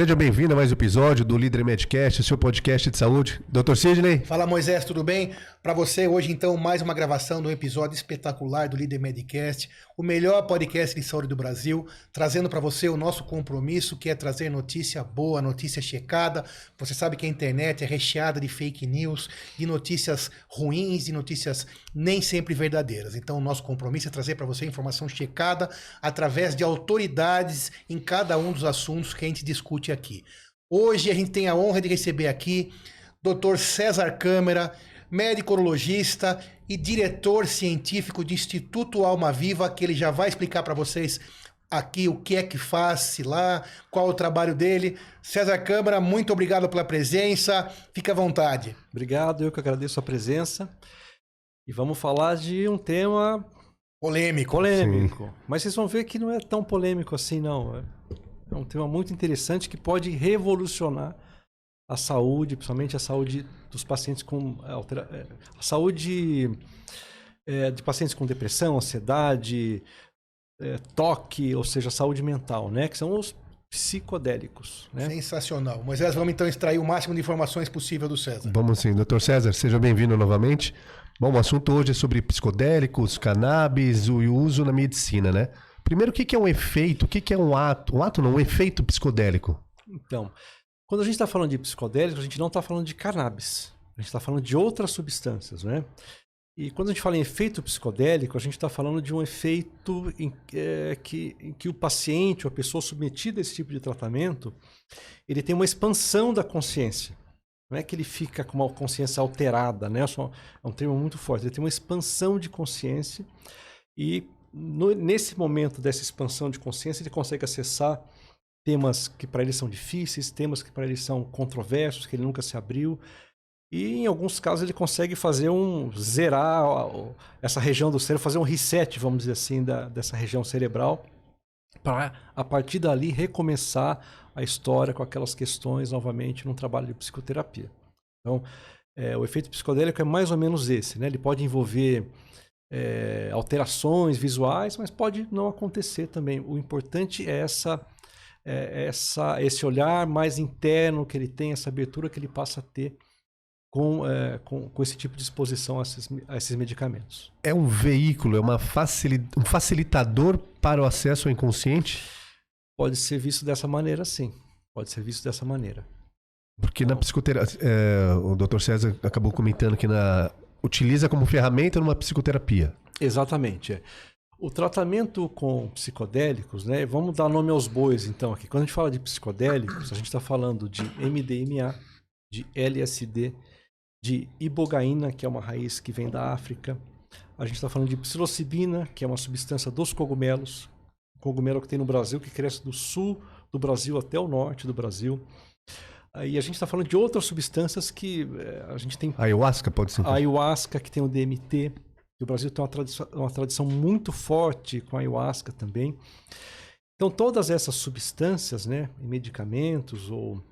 Seja bem-vindo a mais um episódio do Líder Medcast, seu podcast de saúde. Dr. Sidney. Fala Moisés, tudo bem? Para você hoje então mais uma gravação do episódio espetacular do Líder Medcast, o melhor podcast de saúde do Brasil, trazendo para você o nosso compromisso que é trazer notícia boa, notícia checada. Você sabe que a internet é recheada de fake news, de notícias ruins, de notícias nem sempre verdadeiras. Então o nosso compromisso é trazer para você informação checada através de autoridades em cada um dos assuntos que a gente discute aqui. Hoje a gente tem a honra de receber aqui Dr. César Câmara, médico urologista e diretor científico do Instituto Alma Viva, que ele já vai explicar para vocês aqui o que é que faz lá, qual o trabalho dele. César Câmara, muito obrigado pela presença. Fique à vontade. Obrigado, eu que agradeço a presença. E vamos falar de um tema polêmico. Polêmico. Sim. Mas vocês vão ver que não é tão polêmico assim, não. É um tema muito interessante que pode revolucionar a saúde, principalmente a saúde dos pacientes com altera... É, a saúde é, de pacientes com depressão, ansiedade, é, toque, ou seja, saúde mental, né? Que são os psicodélicos. Né? Sensacional. Moisés, vamos então extrair o máximo de informações possível do César. Vamos sim. Doutor César, seja bem-vindo novamente. Bom, o assunto hoje é sobre psicodélicos, cannabis e o uso na medicina, né? Primeiro, o que é um efeito? O que é um ato? Um ato não, um efeito psicodélico. Então, quando a gente está falando de psicodélicos, a gente não está falando de cannabis. A gente está falando de outras substâncias, né? E quando a gente fala em efeito psicodélico, a gente está falando de um efeito em, é, que, em que o paciente, ou a pessoa submetida a esse tipo de tratamento, ele tem uma expansão da consciência. Não é que ele fica com uma consciência alterada, né? É um termo muito forte. Ele tem uma expansão de consciência e no, nesse momento dessa expansão de consciência ele consegue acessar temas que para ele são difíceis, temas que para ele são controversos, que ele nunca se abriu. E em alguns casos ele consegue fazer um zerar essa região do cérebro, fazer um reset, vamos dizer assim, da, dessa região cerebral, para a partir dali recomeçar a história com aquelas questões novamente num trabalho de psicoterapia. Então, é, o efeito psicodélico é mais ou menos esse, né? Ele pode envolver é, alterações visuais, mas pode não acontecer também. O importante é essa é, essa, esse olhar mais interno que ele tem, essa abertura que ele passa a ter com, é, com, com, esse tipo de exposição a esses, a esses, medicamentos. É um veículo, é uma facil, um facilitador para o acesso ao inconsciente? Pode ser visto dessa maneira, sim. Pode ser visto dessa maneira. Porque então, na psicoterapia, é, o Dr. César acabou comentando que na, utiliza como ferramenta numa psicoterapia. Exatamente. É. O tratamento com psicodélicos, né? Vamos dar nome aos bois, então, aqui. Quando a gente fala de psicodélicos, a gente está falando de MDMA, de LSD, de ibogaína, que é uma raiz que vem da África. A gente está falando de psilocibina, que é uma substância dos cogumelos, cogumelo que tem no Brasil, que cresce do sul do Brasil até o norte do Brasil. E a gente está falando de outras substâncias que eh, a gente tem. A ayahuasca pode ser. A ayahuasca, que tem o DMT, o Brasil tem uma tradição, uma tradição muito forte com a ayahuasca também. Então, todas essas substâncias, né, medicamentos ou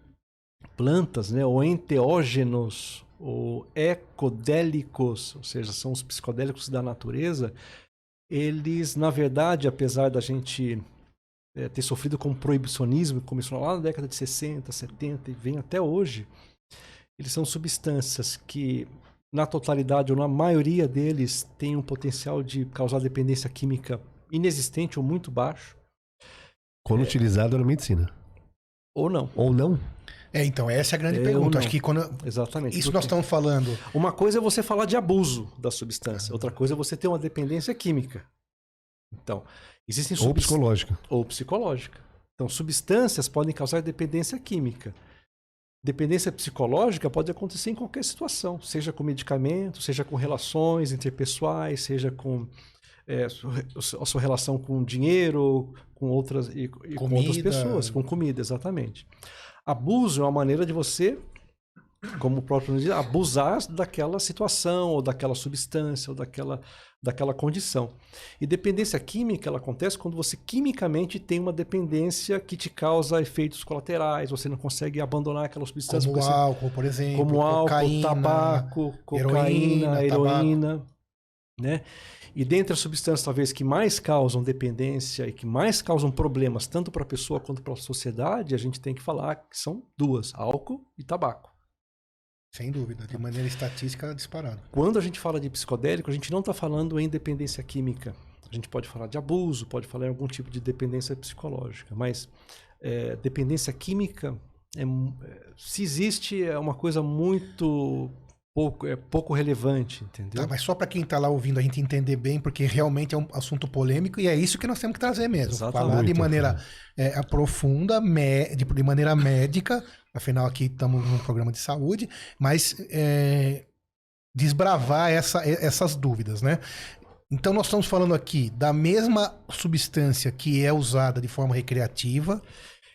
plantas, né, ou enteógenos ou ecodélicos, ou seja, são os psicodélicos da natureza, eles, na verdade, apesar da gente é, ter sofrido com proibicionismo, começou lá na década de 60, 70 e vem até hoje, eles são substâncias que na totalidade ou na maioria deles, tem um potencial de causar dependência química inexistente ou muito baixo. Quando é... utilizado na medicina. Ou não. Ou não? É, então, essa é a grande é, pergunta. Acho que quando. Exatamente. Isso nós estamos falando. Uma coisa é você falar de abuso da substância, outra coisa é você ter uma dependência química. Então, existem Ou psicológica. Ou psicológica. Então, substâncias podem causar dependência química. Dependência psicológica pode acontecer em qualquer situação, seja com medicamento, seja com relações interpessoais, seja com é, a sua relação com dinheiro, com outras, e, e com outras pessoas, com comida, exatamente. Abuso é uma maneira de você como o próprio nome diz, abusar daquela situação, ou daquela substância, ou daquela, daquela condição. E dependência química ela acontece quando você quimicamente tem uma dependência que te causa efeitos colaterais, você não consegue abandonar aquela substância. Como álcool, por exemplo. Como álcool, cocaína, tabaco, cocaína, heroína. heroína. Né? E dentre as substâncias, talvez, que mais causam dependência e que mais causam problemas, tanto para a pessoa quanto para a sociedade, a gente tem que falar que são duas: álcool e tabaco. Sem dúvida, de maneira estatística disparado. Quando a gente fala de psicodélico, a gente não está falando em dependência química. A gente pode falar de abuso, pode falar em algum tipo de dependência psicológica, mas é, dependência química, é, se existe, é uma coisa muito pouco, é pouco relevante, entendeu? Tá, mas só para quem está lá ouvindo a gente entender bem, porque realmente é um assunto polêmico e é isso que nós temos que trazer mesmo. Exatamente. Falar de maneira é, profunda, de, de, maneira médica, afinal aqui estamos num programa de saúde, mas é, desbravar essa, essas dúvidas, né? Então nós estamos falando aqui da mesma substância que é usada de forma recreativa,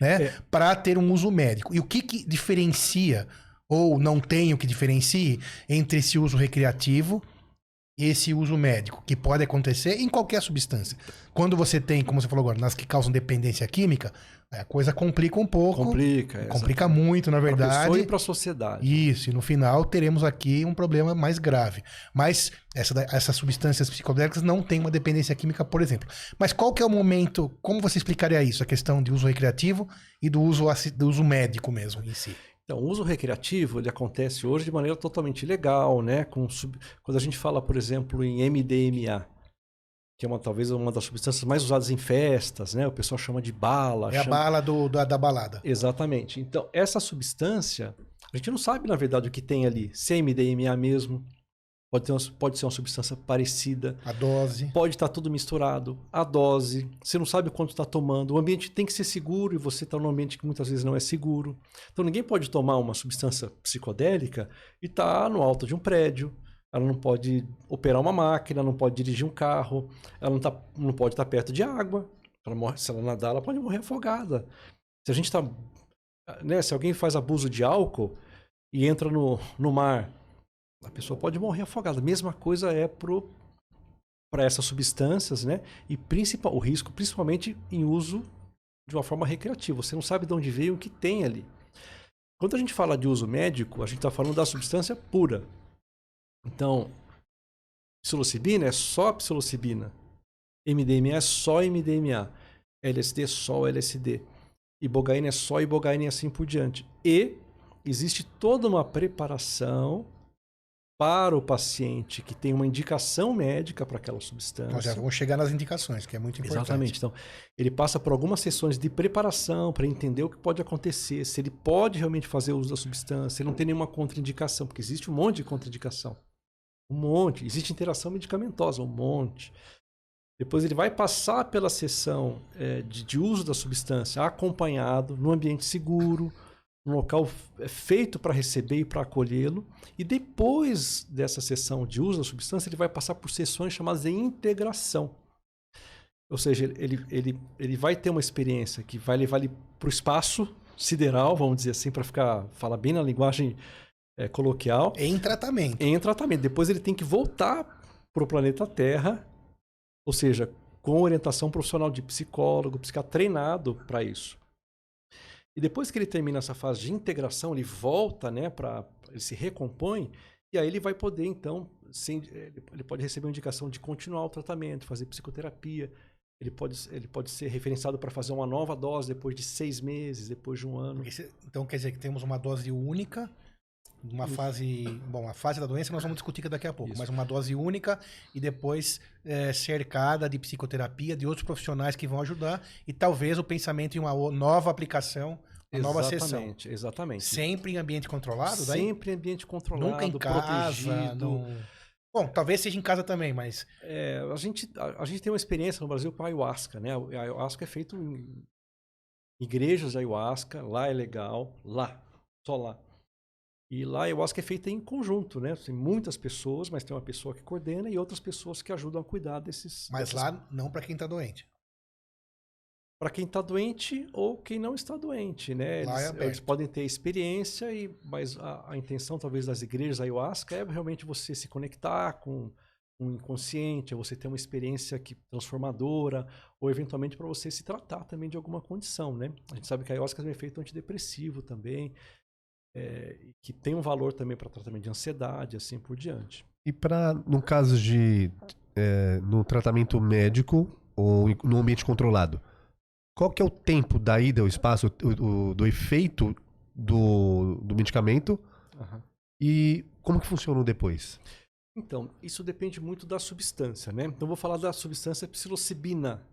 né, é. para ter um uso médico. E o que, que diferencia ou não tem o que diferencie entre esse uso recreativo esse uso médico, que pode acontecer em qualquer substância. Quando você tem, como você falou agora, nas que causam dependência química, a coisa complica um pouco. Complica. Complica exatamente. muito, na verdade. Para a pessoa e para a sociedade. Isso, e no final teremos aqui um problema mais grave. Mas essa, essas substâncias psicodélicas não têm uma dependência química, por exemplo. Mas qual que é o momento, como você explicaria isso, a questão de uso recreativo e do uso, do uso médico mesmo em si? Então, o uso recreativo ele acontece hoje de maneira totalmente legal, né? Com sub... Quando a gente fala, por exemplo, em MDMA, que é uma, talvez uma das substâncias mais usadas em festas, né? O pessoal chama de bala. É chama... a bala do, da, da balada. Exatamente. Então, essa substância, a gente não sabe, na verdade, o que tem ali. Se é MDMA mesmo, Pode, ter uma, pode ser uma substância parecida. A dose. Pode estar tudo misturado. A dose. Você não sabe quanto está tomando. O ambiente tem que ser seguro e você está num ambiente que muitas vezes não é seguro. Então ninguém pode tomar uma substância psicodélica e estar tá no alto de um prédio. Ela não pode operar uma máquina, não pode dirigir um carro, ela não, tá, não pode estar tá perto de água. Ela morre, se ela nadar, ela pode morrer afogada. Se a gente está. Né, se alguém faz abuso de álcool e entra no, no mar a pessoa pode morrer afogada. Mesma coisa é para essas substâncias, né? E principal, o risco, principalmente em uso de uma forma recreativa. Você não sabe de onde veio o que tem ali. Quando a gente fala de uso médico, a gente está falando da substância pura. Então, psilocibina é só psilocibina. MDMA é só MDMA. LSD é só LSD. Ibogaína é só ibogaína e assim por diante. E existe toda uma preparação para o paciente que tem uma indicação médica para aquela substância. Nós já vamos chegar nas indicações, que é muito importante. Exatamente. Então, ele passa por algumas sessões de preparação para entender o que pode acontecer, se ele pode realmente fazer uso da substância, se não tem nenhuma contraindicação, porque existe um monte de contraindicação. Um monte. Existe interação medicamentosa, um monte. Depois ele vai passar pela sessão é, de, de uso da substância acompanhado, no ambiente seguro, um local é feito para receber e para acolhê-lo. E depois dessa sessão de uso da substância, ele vai passar por sessões chamadas de integração. Ou seja, ele, ele, ele vai ter uma experiência que vai levar ele para o espaço sideral, vamos dizer assim, para ficar falar bem na linguagem é, coloquial. Em tratamento. Em tratamento. Depois ele tem que voltar para o planeta Terra, ou seja, com orientação profissional de psicólogo, psiquiatra treinado para isso. E depois que ele termina essa fase de integração, ele volta, né, para ele se recompõe e aí ele vai poder então, sem, ele pode receber uma indicação de continuar o tratamento, fazer psicoterapia. Ele pode, ele pode ser referenciado para fazer uma nova dose depois de seis meses, depois de um ano. Esse, então quer dizer que temos uma dose única uma fase. Bom, a fase da doença nós vamos discutir daqui a pouco, Isso. mas uma dose única e depois é, cercada de psicoterapia, de outros profissionais que vão ajudar e talvez o pensamento em uma nova aplicação, uma nova sessão. Exatamente. Sempre em ambiente controlado, daí? Sempre em ambiente controlado, Nunca em casa, protegido. Bom, talvez seja em casa também, mas. É, a, gente, a, a, gente tem uma experiência no Brasil com a ayahuasca, né? A ayahuasca é feito em igrejas de ayahuasca, lá é legal, lá, só lá. E lá eu acho que é feita em conjunto, né? Tem muitas pessoas, mas tem uma pessoa que coordena e outras pessoas que ajudam a cuidar desses. Mas dessas... lá não para quem está doente. Para quem está doente ou quem não está doente, né? Eles, é eles podem ter experiência, e, mas a, a, intenção talvez das igrejas ayahuasca é realmente você se conectar com o um inconsciente, é você ter uma experiência que, transformadora, ou eventualmente para você se tratar também de alguma condição, né? A gente sabe que a ayahuasca é um efeito antidepressivo também, é, que tem um valor também para tratamento de ansiedade, assim por diante. E para, no caso de. É, no tratamento médico ou no ambiente controlado, qual que é o tempo da ida ao espaço, o- o- do efeito do, do medicamento Aham. e como que funciona depois? Então, isso depende muito da substância, né? Então, vou falar da substância psilocibina,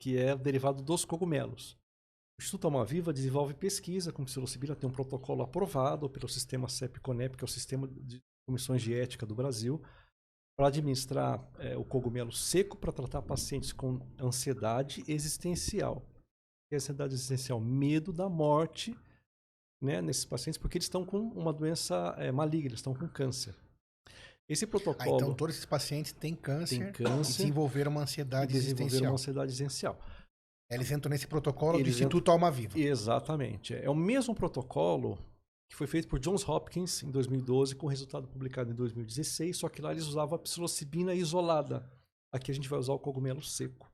que é derivado dos cogumelos. O Instituto Almaviva desenvolve pesquisa com psilocibina, tem um protocolo aprovado pelo sistema CEP-CONEP, que é o Sistema de Comissões de Ética do Brasil, para administrar eh, o cogumelo seco para tratar pacientes com ansiedade existencial. E ansiedade existencial, medo da morte, né, nesses pacientes, porque eles estão com uma doença eh, maligna, eles estão com câncer. Esse Ah, protocolo então todos esses pacientes têm câncer, tem câncer e desenvolveram uma ansiedade desenvolveram existencial. uma ansiedade existencial. Eles entram nesse protocolo Eles do Instituto Alma Viva. Exatamente. É o mesmo protocolo que foi feito por Johns Hopkins em 2012, com resultado publicado em 2016, só que lá eles usavam a psilocibina isolada. Aqui a gente vai usar o cogumelo seco.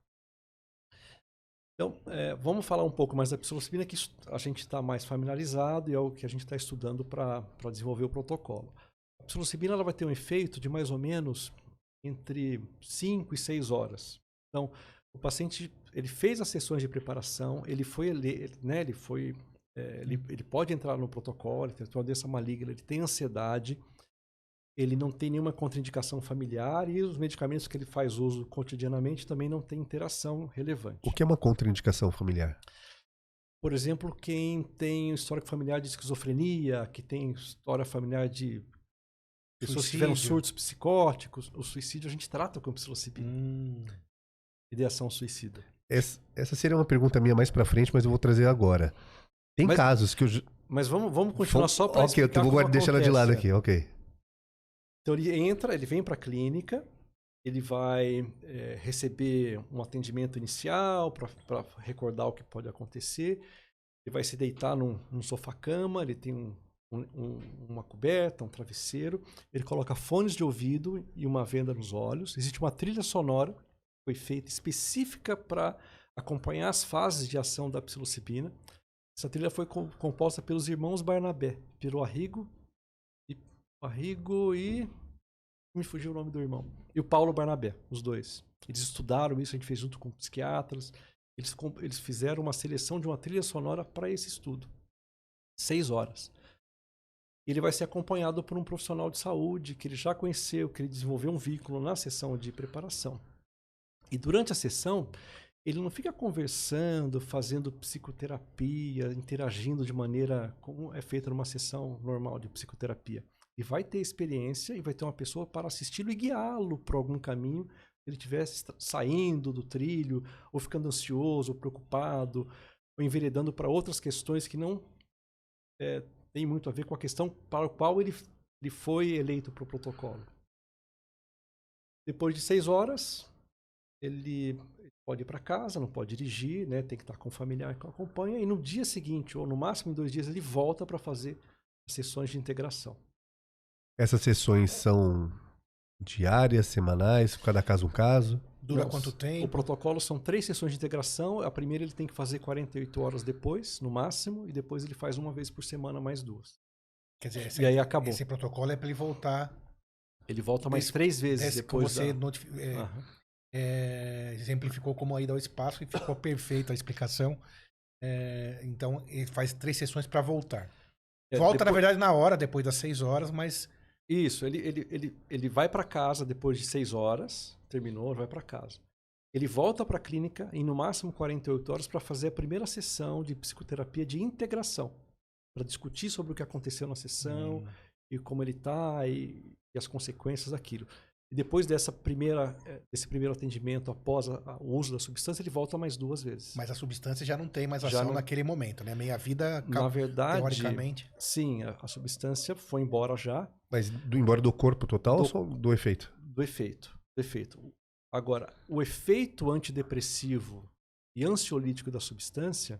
Então, é, vamos falar um pouco mais da psilocibina, que a gente está mais familiarizado e é o que a gente está estudando para desenvolver o protocolo. A psilocibina ela vai ter um efeito de mais ou menos entre 5 e 6 horas. Então, o paciente ele fez as sessões de preparação, ele foi, ele, né, ele foi, é, ele, ele pode entrar no protocolo, ele tem uma doença maligna, ele tem ansiedade, ele não tem nenhuma contraindicação familiar e os medicamentos que ele faz uso cotidianamente também não tem interação relevante. O que é uma contraindicação familiar? Por exemplo, quem tem histórico familiar de esquizofrenia, que tem história familiar de pessoas que tiveram Suicídio. surtos psicóticos, o suicídio a gente trata com psilocibina, Hum. Ideação suicida. Essa, essa seria uma pergunta minha mais pra frente, mas eu vou trazer agora. Tem Mas- casos que eu. Mas vamos, vamos continuar só para Ok, eu vou guardar- deixar ela de lado aqui, ok. Então ele entra, ele vem para a clínica, ele vai eh, receber um atendimento inicial para recordar o que pode acontecer. Ele vai se deitar num, num sofá-cama, ele tem um- um- um- uma coberta, um travesseiro. Ele coloca fones de ouvido e uma venda nos olhos. Existe uma trilha sonora foi feita específica para acompanhar as fases de ação da psilocibina. Essa trilha foi com- composta pelos irmãos Barnabé, pelo Arrigo e Arrigo e me fugiu o nome do irmão. E o Paulo Barnabé, os dois. Eles estudaram isso, a gente fez junto com psiquiatras. Eles, eles fizeram uma seleção de uma trilha sonora para esse estudo. Seis horas. Ele vai ser acompanhado por um profissional de saúde que ele já conheceu, que ele desenvolveu um vínculo na sessão de preparação. E durante a sessão, ele não fica conversando, fazendo psicoterapia, interagindo de maneira como é feita numa sessão normal de psicoterapia. E vai ter experiência e vai ter uma pessoa para assisti-lo e guiá-lo por algum caminho ele estivesse saindo do trilho, ou ficando ansioso, ou preocupado, ou enveredando para outras questões que não é, têm muito a ver com a questão para a qual ele, ele foi eleito para o protocolo. Depois de seis horas, ele pode ir para casa, não pode dirigir, né? tem que estar com o familiar que o acompanha, e no dia seguinte, ou no máximo em dois dias, ele volta para fazer sessões de integração. Essas sessões são diárias, semanais, cada caso um caso. Dura Não, quanto O tempo? protocolo são três sessões de integração. A primeira ele tem que fazer 48 horas depois, no máximo, e depois ele faz uma vez por semana mais duas. Quer dizer, esse, E aí acabou. esse protocolo é para ele voltar. Ele volta mais Desse- três vezes Esse, depois você da... notifi- é. É, exemplificou como a ida ao espaço e ficou perfeita a explicação. É, então, ele faz três sessões para voltar. É, Volta, na depois- verdade, na hora, depois das seis horas, mas Isso, ele, ele, ele, ele vai para casa depois de seis horas, terminou, vai para casa. Ele volta para a clínica em no máximo 48 horas para fazer a primeira sessão de psicoterapia de integração, para discutir sobre o que aconteceu na sessão Hum. e como ele está e, e as consequências daquilo. E depois dessa primeira, eh, desse primeiro atendimento, após a- a- o uso da substância, ele volta mais duas vezes. Mas a substância já não tem mais ação não- naquele momento, né? Meia vida, Na verdade, teoricamente. sim, a, a substância foi embora já, Mas do, embora do corpo total Do- ou só do efeito? do efeito. Do efeito. Agora, o efeito antidepressivo e ansiolítico da substância,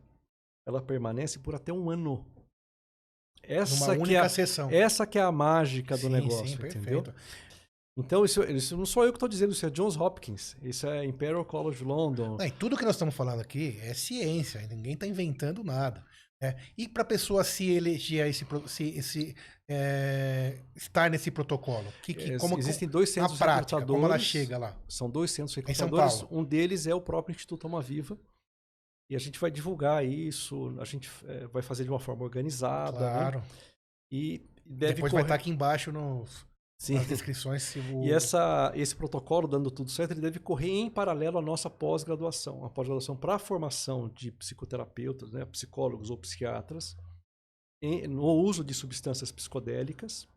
ela permanece por até um ano. Essa, Numa única é, a, sessão. essa que é a mágica do Sim, negócio, sim, entendeu? perfeito. Então, isso, isso não sou eu que estou dizendo, isso é Johns Hopkins, isso é Imperial College London. Não, e tudo que nós estamos falando aqui é ciência, ninguém está inventando nada. É. E para a pessoa se eleger a esse, se, esse, é, estar nesse protocolo, que, que, É, como, existem dois na centros prática, como ela recrutadores. chega lá? São dois centros recrutadores. Um deles é o próprio Instituto Alma Viva. E a gente vai divulgar isso, a gente eh, vai fazer de uma forma organizada. né? Claro. E deve Depois vai correr... estar aqui embaixo nos, Sim. descrições. Se o... E essa, esse protocolo, dando tudo certo, ele deve correr em paralelo à nossa pós-graduação. A pós-graduação para a formação de psicoterapeutas, né, psicólogos ou psiquiatras, em- no uso de substâncias psicodélicas.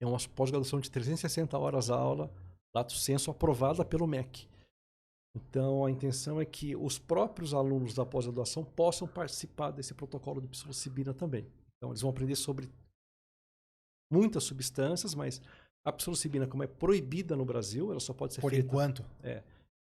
É uma pós-graduação de 360 horas aula, lato senso, aprovada pelo MEC. Então, a intenção é que os próprios alunos da pós-graduação possam participar desse protocolo de psilocibina também. Então, eles vão aprender sobre muitas substâncias, mas a psilocibina, como é proibida no Brasil, ela só pode ser Por feita, enquanto.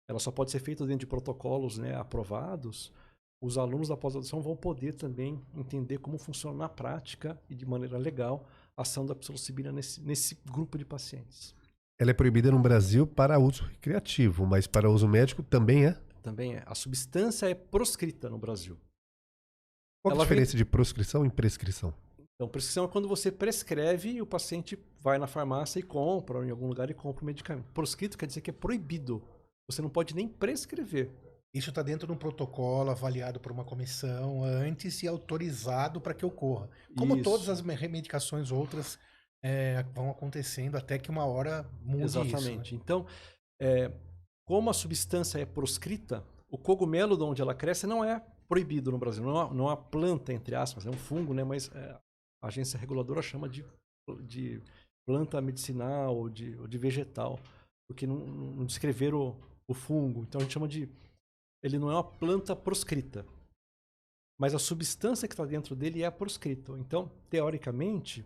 ela só pode ser feita dentro de protocolos né, aprovados. Os alunos da pós-graduação vão poder também entender como funciona na prática e de maneira legal a ação da psilocibina nesse, nesse grupo de pacientes. Ela é proibida no Brasil para uso recreativo, mas para uso médico também é. Também é. A substância é proscrita no Brasil. Qual é a Ela vem- diferença de proscrição e prescrição? Então, prescrição é quando você prescreve e o paciente vai na farmácia e compra, ou em algum lugar e compra o medicamento. Proscrito quer dizer que é proibido. Você não pode nem prescrever. Isso está dentro de um protocolo avaliado por uma comissão antes e autorizado para que ocorra. Como Isso. todas as me- medicações outras é, vão acontecendo até que uma hora mude Exatamente. isso. né? Então, é, como a substância é proscrita, o cogumelo de onde ela cresce não é proibido no Brasil. Não é não é uma planta, entre aspas, é um fungo, né? mas é, a agência reguladora chama de, de planta medicinal ou de, ou de vegetal, porque não, não descreveram o, o fungo. Então, a gente chama de. Ele não é uma planta proscrita. Mas a substância que está dentro dele é proscrita. Então, teoricamente,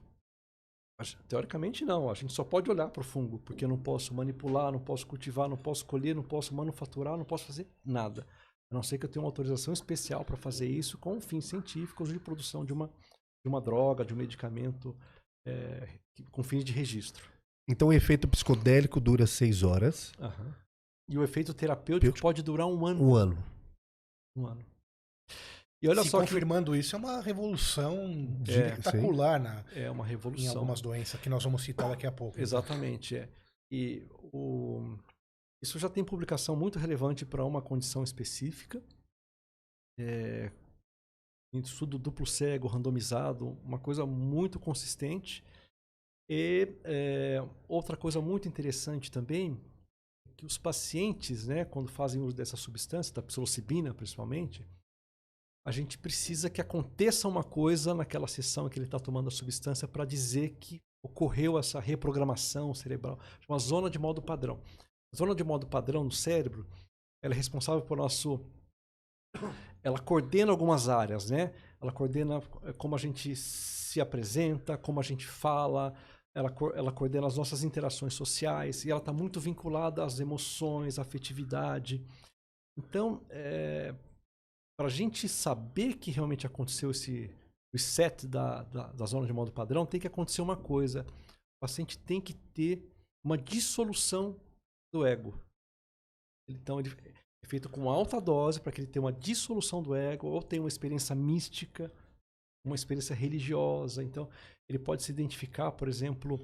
Teoricamente não, a gente só pode olhar para o fungo, porque eu não posso manipular, não posso cultivar, não posso colher, não posso manufaturar, não posso fazer nada. A não ser que eu tenha uma autorização especial para fazer isso com fins científicos de produção de uma, de uma droga, de um medicamento é, que- com fins de registro. Então o efeito psicodélico dura seis horas, E o efeito terapêutico Terapêutico. pode durar um ano. um ano. Um ano. E olha Se só que confirmando isso, é uma revolução É, espetacular na, é uma em revolução. algumas doenças que nós vamos citar daqui a pouco. Exatamente, é. E o... isso já tem publicação muito relevante para uma condição específica. É... Estudo duplo cego, randomizado, uma coisa muito consistente. E é, outra coisa muito interessante também, que os pacientes, né, quando fazem uso dessa substância, da psilocibina principalmente, a gente precisa que aconteça uma coisa naquela sessão que ele está tomando a substância para dizer que ocorreu essa reprogramação cerebral, uma zona de modo padrão. A zona de modo padrão no cérebro, ela é responsável por nosso ela coordena algumas áreas, né? Ela coordena eh, como a gente se apresenta, como a gente fala, ela, ela coordena as nossas interações sociais e ela está muito vinculada às emoções, à afetividade. Então, para a gente saber que realmente aconteceu esse reset da, da, da zona de modo padrão, tem que acontecer uma coisa. O paciente tem que ter uma dissolução do ego. Então, ele é feito com alta dose para que ele tenha uma dissolução do ego ou tenha uma experiência mística, uma experiência religiosa. Então, ele pode se identificar, por exemplo,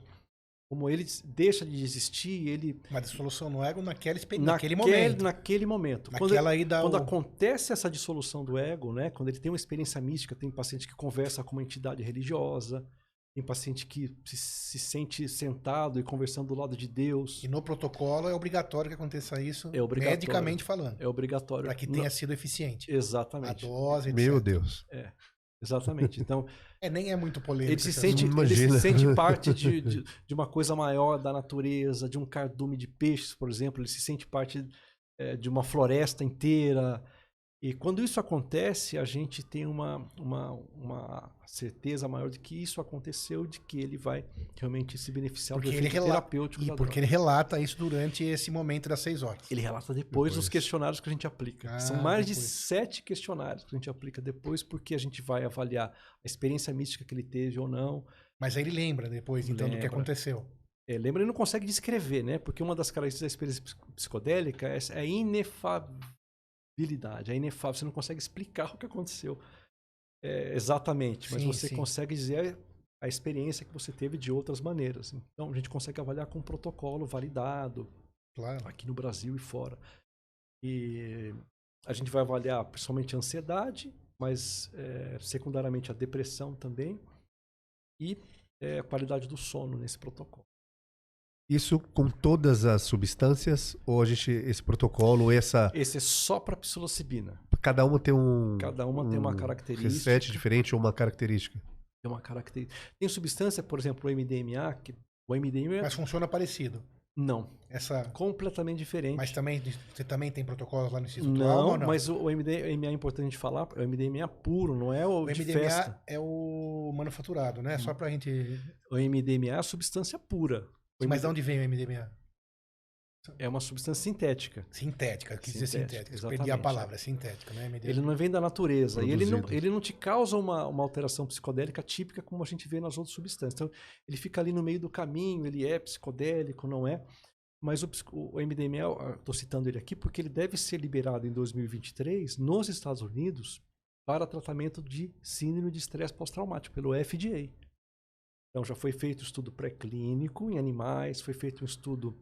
como ele deixa de existir, ele Uma dissolução no ego naquela, expe- naquele, naquele momento. naquele momento. Quando Naquela aí dá quando o... acontece essa dissolução do ego, né? Quando ele tem uma experiência mística, tem paciente que conversa com uma entidade religiosa, tem paciente que se, se sente sentado e conversando do lado de Deus. E no protocolo é obrigatório que aconteça isso, É medicamente falando, É obrigatório. para que Não- tenha sido eficiente. A Exatamente. dose, etc. Meu Deus. Exatamente. Então, É, nem é muito polêmico. ele se sente, ele se sente parte de, de, de uma coisa maior da natureza, de um cardume de peixes, por exemplo. Ele se sente parte eh, de uma floresta inteira. E quando isso acontece, a gente tem uma, uma, uma certeza maior de que isso aconteceu, de que ele vai realmente se beneficiar Porque do ele efeito relata- terapêutico. E da porque droga. ele relata isso durante esse momento das seis horas. Ele relata depois, dos Depois. questionários que a gente aplica. Ah, São mais de depois. sete questionários que a gente aplica depois, porque a gente vai avaliar a experiência mística que ele teve ou não. Mas aí ele lembra depois, então, do que Lembra. aconteceu. É, lembra, ele não consegue descrever, né? Porque uma das características da experiência psico- psicodélica é a inefabilidade, a inefável. Você não consegue explicar o que aconteceu. é, exatamente, mas Sim, você sim. consegue dizer a experiência que você teve de outras maneiras. Então, a gente consegue avaliar com um protocolo validado Claro. aqui no Brasil e fora. E a gente vai avaliar principalmente a ansiedade, mas é, secundariamente a depressão também e é, a qualidade do sono nesse protocolo. Isso com todas as substâncias ou a gente esse protocolo, essa Esse é só para psilocibina. cada uma tem um Cada uma tem uma um característica. reset diferente ou uma característica. Tem uma característica. Tem substância, por exemplo, o MDMA, que o MDMA Mas funciona parecido. não, Essa. completamente diferente. Mas também você também tem protocolos lá no Instituto não, Alma não? mas o, MDMA é importante a gente falar, é o MDMA puro, não é o, o de MDMA festa. é o manufaturado, né? Só pra gente. O MDMA é a substância pura. Mas de onde vem o MDMA? É uma substância sintética. Sintética, quis dizer Sintética, sintética. Perdi a exatamente, palavra, é sintética, né? MDMA. Ele não vem da natureza. E ele não, Produzido. ele não te causa uma, uma alteração psicodélica típica como a gente vê nas outras substâncias. Então, ele fica ali no meio do caminho, ele é psicodélico, não é? Mas o, o MDMA, estou citando ele aqui porque ele deve ser liberado em 2023 nos Estados Unidos para tratamento de síndrome de estresse pós-traumático pelo FDA. Então já foi feito estudo pré-clínico em animais, foi feito um estudo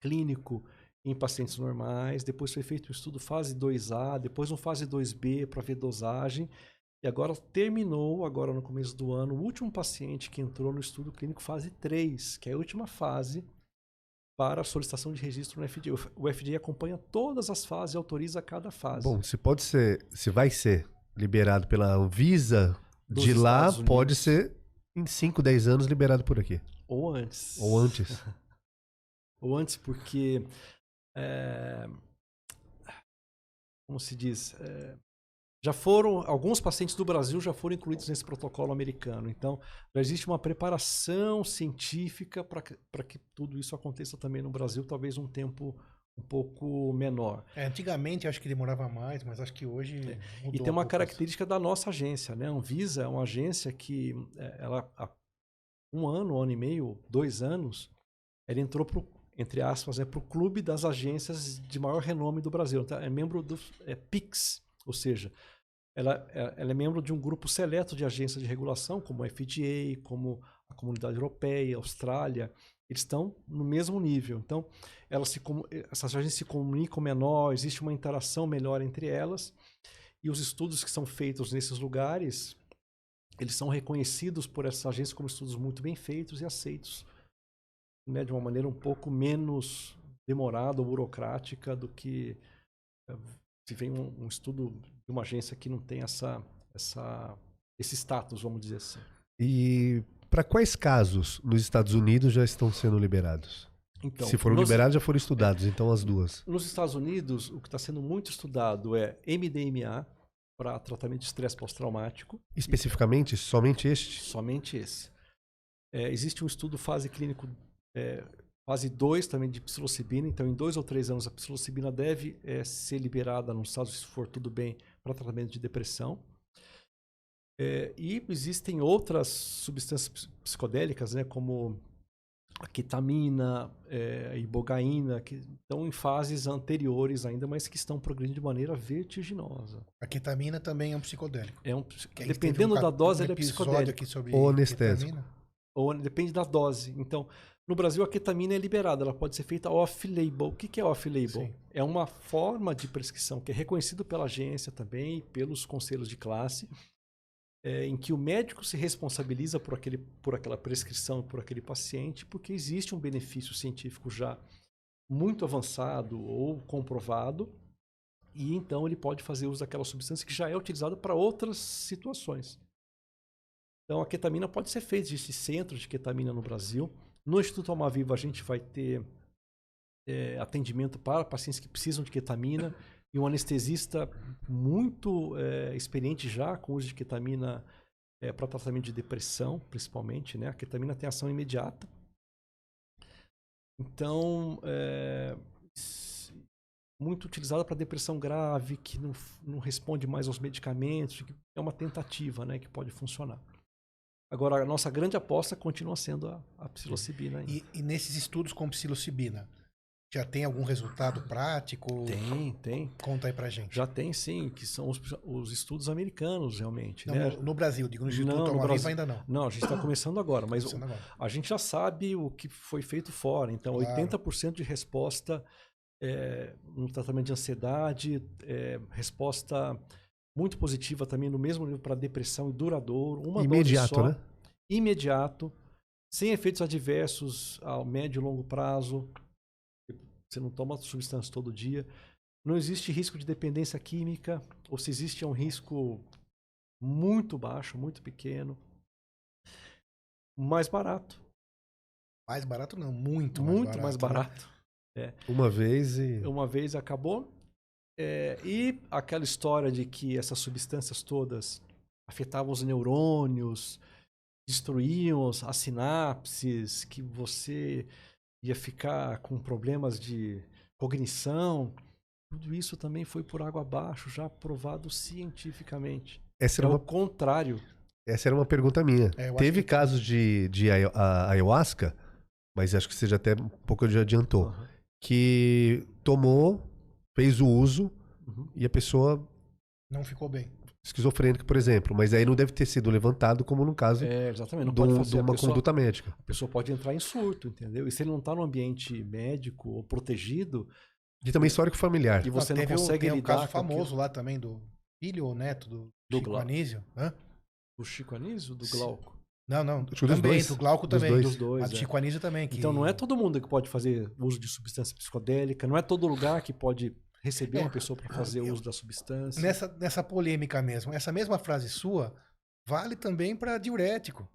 clínico em pacientes normais, depois foi feito um estudo fase 2A, depois um fase 2B para ver dosagem, e agora terminou, agora no começo do ano, o último paciente que entrou no estudo clínico fase 3, que é a última fase para a solicitação de registro no FDA. O FDA acompanha todas as fases e autoriza cada fase. Bom, se pode ser, se vai ser liberado pela Anvisa Dos de lá, Estados pode Unidos. ser em 5, 10 anos liberado por aqui. Ou antes. Ou antes. Ou antes, porque. é, como se diz? é, já foram. Alguns pacientes do Brasil já foram incluídos nesse protocolo americano. Então, já existe uma preparação científica para que, pra que tudo isso aconteça também no Brasil, talvez um tempo um pouco menor. É, antigamente acho que demorava mais, mas acho que hoje. É. E tem um uma característica da nossa agência, né? A Anvisa é uma agência que é, ela há um ano, um ano e meio, dois anos, ela entrou pro, entre aspas, né, para o clube das agências de maior renome do Brasil. Tá? É membro do é, PIX, ou seja, ela, é- ela é membro de um grupo seleto de agências de regulação, como a FDA, como a Comunidade Europeia, Austrália. Eles estão no mesmo nível. Então, elas se, comu- essas agências se comunicam menor, existe uma interação melhor entre elas. E os estudos que são feitos nesses lugares, eles são reconhecidos por essas agências como estudos muito bem feitos e aceitos né, de uma maneira um pouco menos demorada ou burocrática do que eh, se vem um, um estudo de uma agência que não tem essa, essa, esse status, vamos dizer assim. E para quais casos nos Estados Unidos já estão sendo liberados? Então, Se foram nos- liberados, já foram estudados, então as duas. Nos Estados Unidos, o que está sendo muito estudado é MDMA para tratamento de estresse pós-traumático, Especificamente, somente este? somente esse. É, existe um estudo fase clínico, é, fase 2 também de psilocibina, então em dois ou três anos a psilocibina deve é, ser liberada nos Estados Unidos, se for tudo bem, para tratamento de depressão. É, e existem outras substâncias ps- psicodélicas, né, como a ketamina, é, a ibogaína, que estão em fases anteriores ainda, mas que estão progredindo de maneira vertiginosa. A ketamina também é um psicodélico. É um, dependendo um da dose, um ele é psicodélico. Ou anestésico. Ou depende da dose. Então, no Brasil a ketamina é liberada, ela pode ser feita off-label. O que que é off-label? É uma forma de prescrição que é reconhecido pela agência também e pelos conselhos de classe, é, em que o médico se responsabiliza por, aquele, por aquela prescrição, por aquele paciente, porque existe um benefício científico já muito avançado ou comprovado, e então ele pode fazer uso daquela substância que já é utilizada para outras situações. Então, a ketamina pode ser feita, existe centro de ketamina no Brasil. No Instituto Alma Viva, a gente vai ter é, atendimento para pacientes que precisam de ketamina e um anestesista muito é, experiente já com o uso de ketamina é, para tratamento de depressão, principalmente. Né? A ketamina tem ação imediata. Então, é, muito utilizada para depressão grave, que não, não responde mais aos medicamentos, que é uma tentativa né, que pode funcionar. Agora, a nossa grande aposta continua sendo a, a psilocibina. E, e nesses estudos com psilocibina, Já tem algum resultado prático? Tem, tem. Conta aí pra gente. Já tem sim, que são os, os estudos americanos realmente. Não, né? no, no Brasil, digo, no Instituto Não, no Brasil. Ainda não. Não, a gente está começando agora, mas Começando agora. a gente já sabe o que foi feito fora. Então, Claro. 80% de resposta é, no tratamento de ansiedade, é, resposta muito positiva também no mesmo nível para depressão e duradouro. Uma dose Imediato, só, né? Imediato, sem efeitos adversos ao médio e longo prazo. Você não toma substância todo dia. Não existe risco de dependência química, ou se existe é um risco muito baixo, muito pequeno. Mais barato. Mais barato não, muito, muito mais mais barato. barato. Uma vez e. Uma vez acabou. É, e aquela história de que essas substâncias todas afetavam os neurônios, destruíam as sinapses, que você ia ficar com problemas de cognição. Tudo isso também foi por água abaixo, já provado cientificamente. Essa É era o uma, contrário. essa era uma pergunta minha. É, Teve que- casos de, de ayahuasca, mas acho que você já até um pouco já adiantou, Aham. que tomou, fez o uso Uhum. e a pessoa Não ficou bem. Esquizofrênica, por exemplo, mas aí não deve ter sido levantado como no caso É, exatamente. Não de, pode um- fazer de a uma pessoa- conduta médica. A pessoa pode entrar em surto, entendeu? E se ele não está no ambiente médico ou protegido, E também histórico familiar. e você Ah, não teve um- consegue tem um lidar caso com aquilo- famoso lá também do filho ou neto do, Do Chico Glau- Anísio. Hã? do Chico Anísio, do Sim. Glauco. Não, não. Dos também, dois. do Glauco Dos também. dois. Dos dois, Mas do é. Chico Anísio também. Que... Então não é todo mundo que pode fazer uso de substância psicodélica, não é todo lugar que pode receber É, uma pessoa para fazer eu- uso da substância. Nessa, nessa polêmica mesmo, essa mesma frase sua vale também para diurético.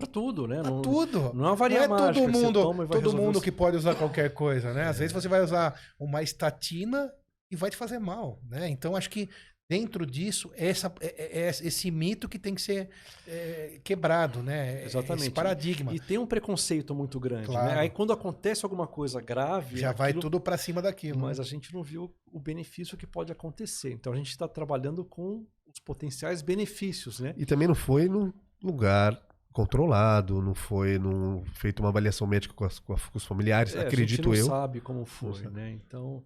Pra tudo, né? Pra não, tudo. não é uma Não varia é mágica todo mundo, todo mundo que pode usar qualquer coisa, né? Às vezes você vai usar uma estatina e vai te fazer mal, né? Então acho que dentro disso essa, é, é- é esse mito que tem que ser é, quebrado, né? Exatamente. Esse paradigma. E tem um preconceito muito grande, Claro. né? Aí quando acontece alguma coisa grave, Já vai aquilo- tudo para cima daquilo. mas né? a gente não viu o benefício que pode acontecer. Então a gente está trabalhando com os potenciais benefícios, né? E também não foi num lugar controlado, não foi num, feito uma avaliação médica com, as- com os familiares, É, a gente acredito não eu. sabe como foi, né? Então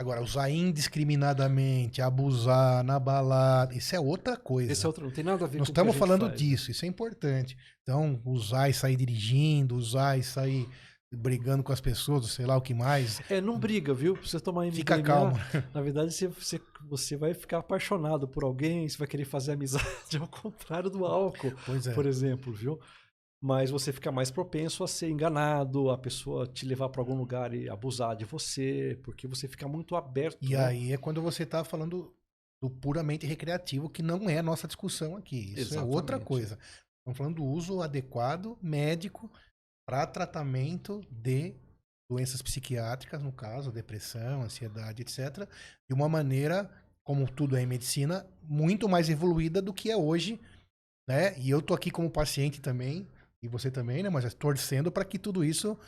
Agora, usar indiscriminadamente, abusar na balada, isso é outra coisa. esse é outro, não tem nada a ver Nós com estamos falando faz. disso, isso é importante. Então, usar e sair dirigindo, usar e sair brigando com as pessoas, sei lá o que mais. É, não briga, viu? Você tomar MDMA, Fica calmo. Na verdade, você, você, você vai ficar apaixonado por alguém, você vai querer fazer amizade, ao contrário do álcool, é. por exemplo, viu? Mas você fica mais propenso a ser enganado, a pessoa te levar para algum lugar e abusar de você, porque você fica muito aberto. E né? aí é quando você está falando do puramente recreativo, que não é a nossa discussão aqui. Isso é outra Exatamente. coisa. Estamos falando do uso adequado médico para tratamento de doenças psiquiátricas, no caso, depressão, ansiedade, etc., de uma maneira, como tudo é em medicina, muito mais evoluída do que é hoje, né? E eu tô aqui como paciente também, e você também, né? Mas torcendo para que tudo isso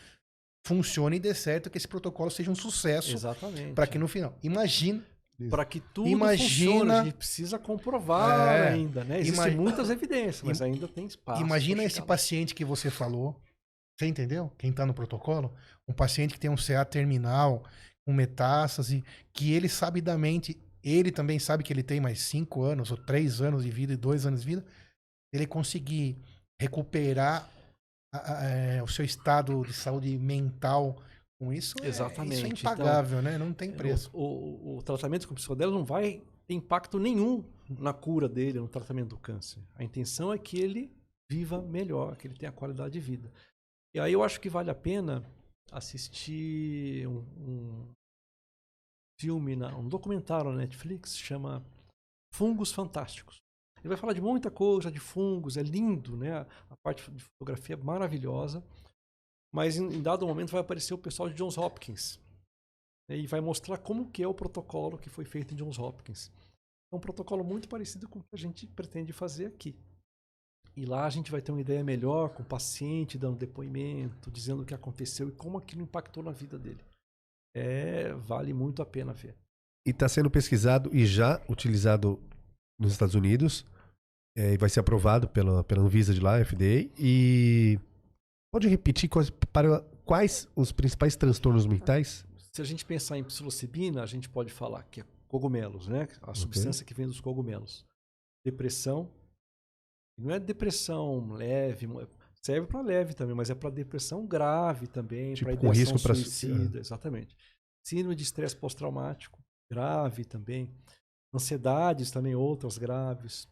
funcione e dê certo, que esse protocolo seja um sucesso, Exatamente. para que no final, imagina, Para que tudo Imagina- funcione, a gente precisa comprovar É. ainda, né? Existem Ima- muitas evidências, mas ainda tem espaço. Imagina esse paciente que você falou. Você entendeu? Quem está no protocolo? Um paciente que tem um CA terminal, com metástase, que ele sabidamente, ele também sabe que ele tem mais cinco anos, ou três anos de vida e dois anos de vida. Ele conseguir recuperar a- a- é, o seu estado de saúde mental com isso, é- Exatamente. isso é Então, impagável, né? Não tem preço. O, o- o tratamento com psicodélico não vai ter impacto nenhum na cura dele, no tratamento do câncer. A intenção é que ele viva melhor, que ele tenha qualidade de vida. E aí eu acho que vale a pena assistir um, um filme, na- um documentário na Netflix, chama Fungos Fantásticos. Ele vai falar de muita coisa, de fungos, é lindo, né? A parte de fotografia é maravilhosa. Mas em, dado momento vai aparecer o pessoal de Johns Hopkins né, e vai mostrar como que é o protocolo que foi feito em Johns Hopkins. É um protocolo muito parecido com o que a gente pretende fazer aqui. E lá a gente vai ter uma ideia melhor com o paciente dando depoimento, dizendo o que aconteceu e como aquilo impactou na vida dele. É, vale muito a pena ver. E está sendo pesquisado e já utilizado nos Estados Unidos. É, e vai ser aprovado pela, pela Anvisa de lá, FDA. E pode repetir quais, para quais os principais transtornos mentais? Se a gente pensar em psilocibina, a gente pode falar que é cogumelos, né? A substância que vem dos cogumelos. Depressão. Não é depressão leve, serve para leve também, mas é para depressão grave também, Tipo, para com risco pra- suicida, exatamente. Síndrome de estresse pós-traumático, grave também. Ansiedades também, outras graves.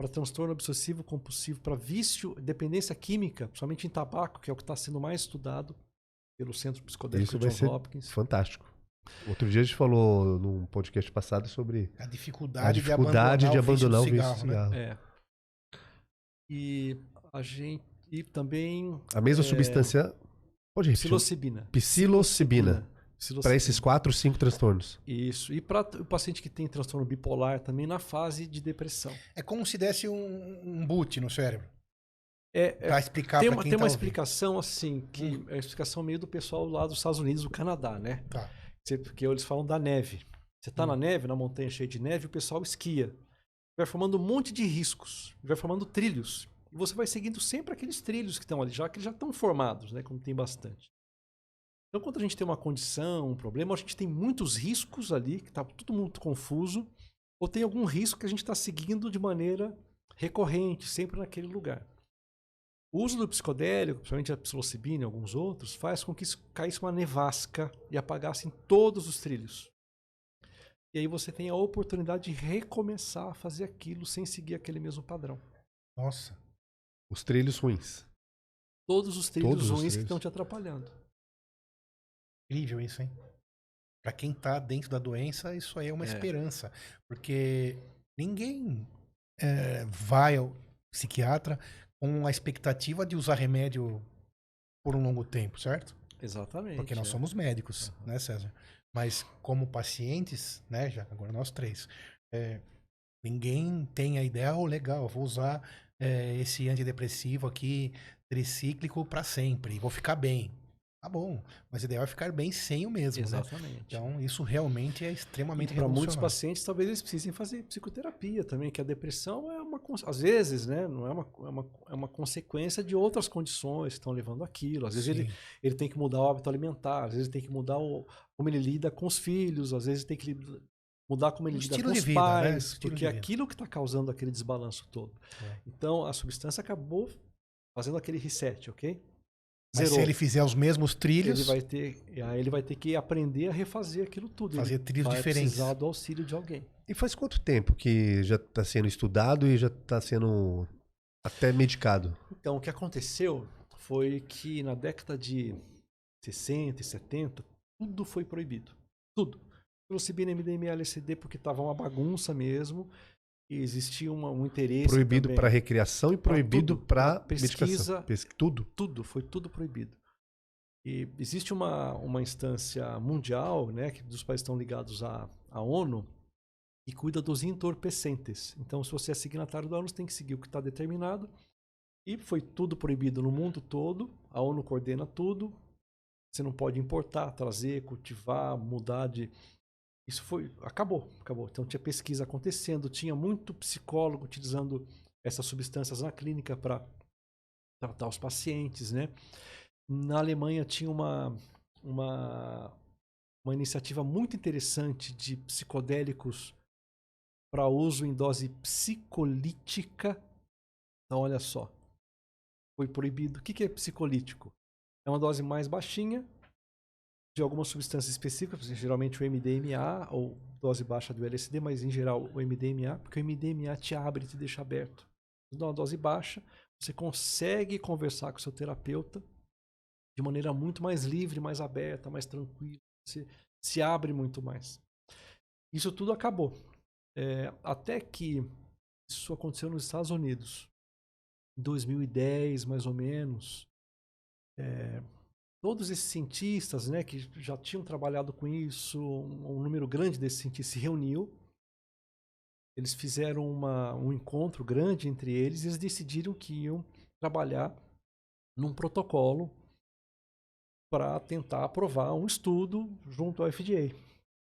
Para transtorno obsessivo compulsivo, para vício, dependência química, principalmente em tabaco, que é o que está sendo mais estudado pelo Centro Psicodélico Johns ser Hopkins. Fantástico. Outro dia a gente falou num podcast passado sobre A a dificuldade, dificuldade de abandonar o vício cigarro, do né? cigarro. É. E a gente e também A mesma É. substância. Pode repetir. psilocibina. Psilocibina. Psilocibina. Para esses quatro, cinco transtornos. Isso. E para o paciente que tem transtorno bipolar também na fase de depressão. É como se desse um, um boot no cérebro. É, é, Pra explicar tem uma, quem tem tá uma ouvindo. explicação assim, que é a explicação meio do pessoal lá dos Estados Unidos, do Canadá, né? Tá. Porque eles falam da neve. Você está na Hum. neve, na montanha cheia de neve, o pessoal esquia. Vai formando um monte de riscos, vai formando trilhos. E você vai seguindo sempre aqueles trilhos que estão ali, já que eles já estão formados, né? Como tem bastante. Então, quando a gente tem uma condição, um problema, a gente tem muitos riscos ali, que está tudo muito confuso, ou tem algum risco que a gente está seguindo de maneira recorrente, sempre naquele lugar. O uso do psicodélico, principalmente a psilocibina e alguns outros, faz com que caísse uma nevasca e apagasse em todos os trilhos. E aí você tem a oportunidade de recomeçar a fazer aquilo sem seguir aquele mesmo padrão. Nossa. Os trilhos ruins. Todos os trilhos Todos os ruins que trilhos. estão te atrapalhando. Incrível isso, hein? Pra quem tá dentro da doença, isso aí é uma É. esperança. Porque ninguém é, vai ao psiquiatra com a expectativa de usar remédio por um longo tempo, certo? Exatamente. Porque nós é. somos médicos, né, César? Mas como pacientes, né, já agora nós três, é, ninguém tem a ideia, oh, legal, vou usar é, esse antidepressivo aqui tricíclico para sempre, vou ficar bem. Tá bom, mas o ideal é ficar bem sem o mesmo, né? Exatamente. Então, isso realmente é extremamente para muitos pacientes, talvez eles precisem fazer psicoterapia também, que a depressão é uma, às vezes, né, não é uma, é uma, é uma consequência de outras condições que estão levando aquilo. Às vezes ele, Sim. ele tem que mudar o hábito alimentar, às vezes ele tem que mudar o, como ele lida com os filhos, às vezes ele tem que mudar como ele O lida com os vida, né? pais, Estilo porque é aquilo que está causando aquele desbalanço todo. É. Então a substância acabou fazendo aquele reset, ok? Mas se Zerou. ele fizer os mesmos trilhos, Ele vai ter, e aí ele vai ter que aprender a refazer aquilo tudo. Fazer ele trilhos vai diferentes. precisar do auxílio de alguém. E faz quanto tempo que já está sendo estudado e já está sendo até medicado? Então, o que aconteceu foi que na década de 60 e 70, tudo foi proibido. Tudo. Psilocibina, MDMA, LSD, porque estava uma bagunça mesmo. E existia uma- um interesse. Proibido para recreação e proibido para pesquisa. medicação. Pes- Tudo. Tudo, foi tudo proibido. E existe uma, uma instância mundial, né, que dos países estão ligados à, à ONU, que cuida dos entorpecentes. Então, se você é signatário da ONU, você tem que seguir o que está determinado. E foi tudo proibido no mundo todo. A ONU coordena tudo. Você não pode importar, trazer, cultivar, mudar de. Isso foi. Acabou, acabou. Então tinha pesquisa acontecendo, tinha muito psicólogo utilizando essas substâncias na clínica para tratar os pacientes, né? Na Alemanha tinha uma, uma, uma iniciativa muito interessante de psicodélicos para uso em dose psicolítica. Então, olha só. Foi proibido. O que é psicolítico? É uma dose mais baixinha de alguma substância específica, geralmente o MDMA ou dose baixa do LSD, mas em geral o MDMA, porque o MDMA te abre e te deixa aberto. Dá uma dose baixa, você consegue conversar com o seu terapeuta de maneira muito mais livre, mais aberta, mais tranquila. Você se abre muito mais. Isso tudo acabou. É, até que isso aconteceu nos Estados Unidos. Em 2010, mais ou menos. É, todos esses cientistas né, que já tinham trabalhado com isso, um, um número grande desses cientistas se reuniu. Eles fizeram uma, um encontro grande entre eles e eles decidiram que iam trabalhar num protocolo para tentar aprovar um estudo junto ao FDA.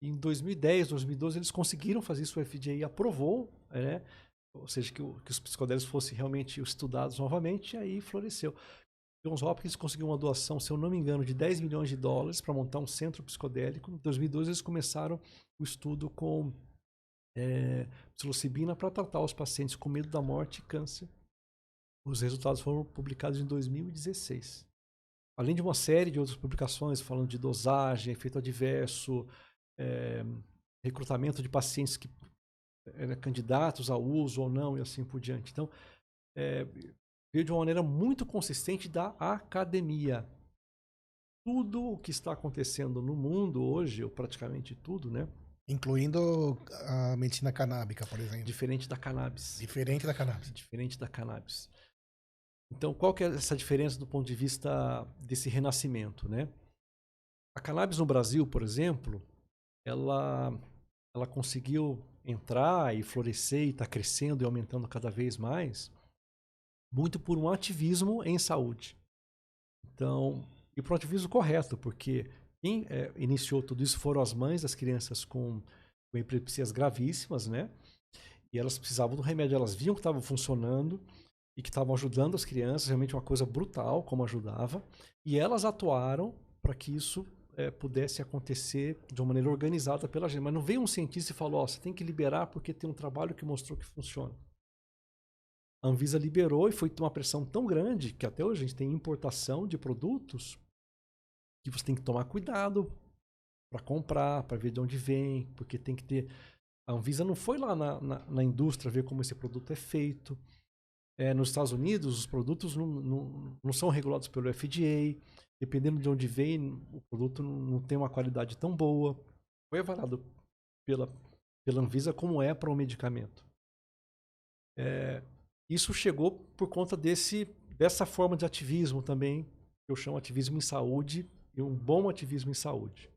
Em 2010, 2012, eles conseguiram fazer isso, o FDA aprovou, né? ou seja, que, o, que os psicodélicos fossem realmente estudados novamente, e aí floresceu. Johns Hopkins conseguiu uma doação, se eu não me engano, de 10 milhões de dólares para montar um centro psicodélico. Em 2012, eles começaram o estudo com é, psilocibina para tratar os pacientes com medo da morte e câncer. Os resultados foram publicados em 2016. Além de uma série de outras publicações falando de dosagem, efeito adverso, é, recrutamento de pacientes que eram candidatos ao uso ou não e assim por diante. Então, é, veio de uma maneira muito consistente da academia. Tudo o que está acontecendo no mundo hoje, ou praticamente tudo, né? Incluindo a medicina canábica, por exemplo. Diferente da cannabis. Diferente da cannabis. Diferente da cannabis. Então, qual que é essa diferença do ponto de vista desse renascimento, né? A cannabis no Brasil, por exemplo, ela, ela conseguiu entrar e florescer e está crescendo e aumentando cada vez mais muito por um ativismo em saúde. Então, e por um ativismo correto, porque quem é, iniciou tudo isso foram as mães das crianças com, com epilepsias gravíssimas, né? E elas precisavam do remédio, elas viam que estava funcionando e que estavam ajudando as crianças, realmente uma coisa brutal como ajudava, e elas atuaram para que isso é, pudesse acontecer de uma maneira organizada pela gente. Mas não veio um cientista e falou: oh, você tem que liberar porque tem um trabalho que mostrou que funciona. A Anvisa liberou e foi uma pressão tão grande que até hoje a gente tem importação de produtos que você tem que tomar cuidado para comprar, para ver de onde vem, porque tem que ter. A Anvisa não foi lá na, na, na indústria ver como esse produto é feito. É, nos Estados Unidos, os produtos não, não, não, são regulados pelo FDA. Dependendo de onde vem, o produto não tem uma qualidade tão boa. Foi avaliado pela, pela Anvisa como é para um medicamento. É, isso chegou por conta desse, dessa forma de ativismo também, que eu chamo ativismo em saúde, e um bom ativismo em saúde.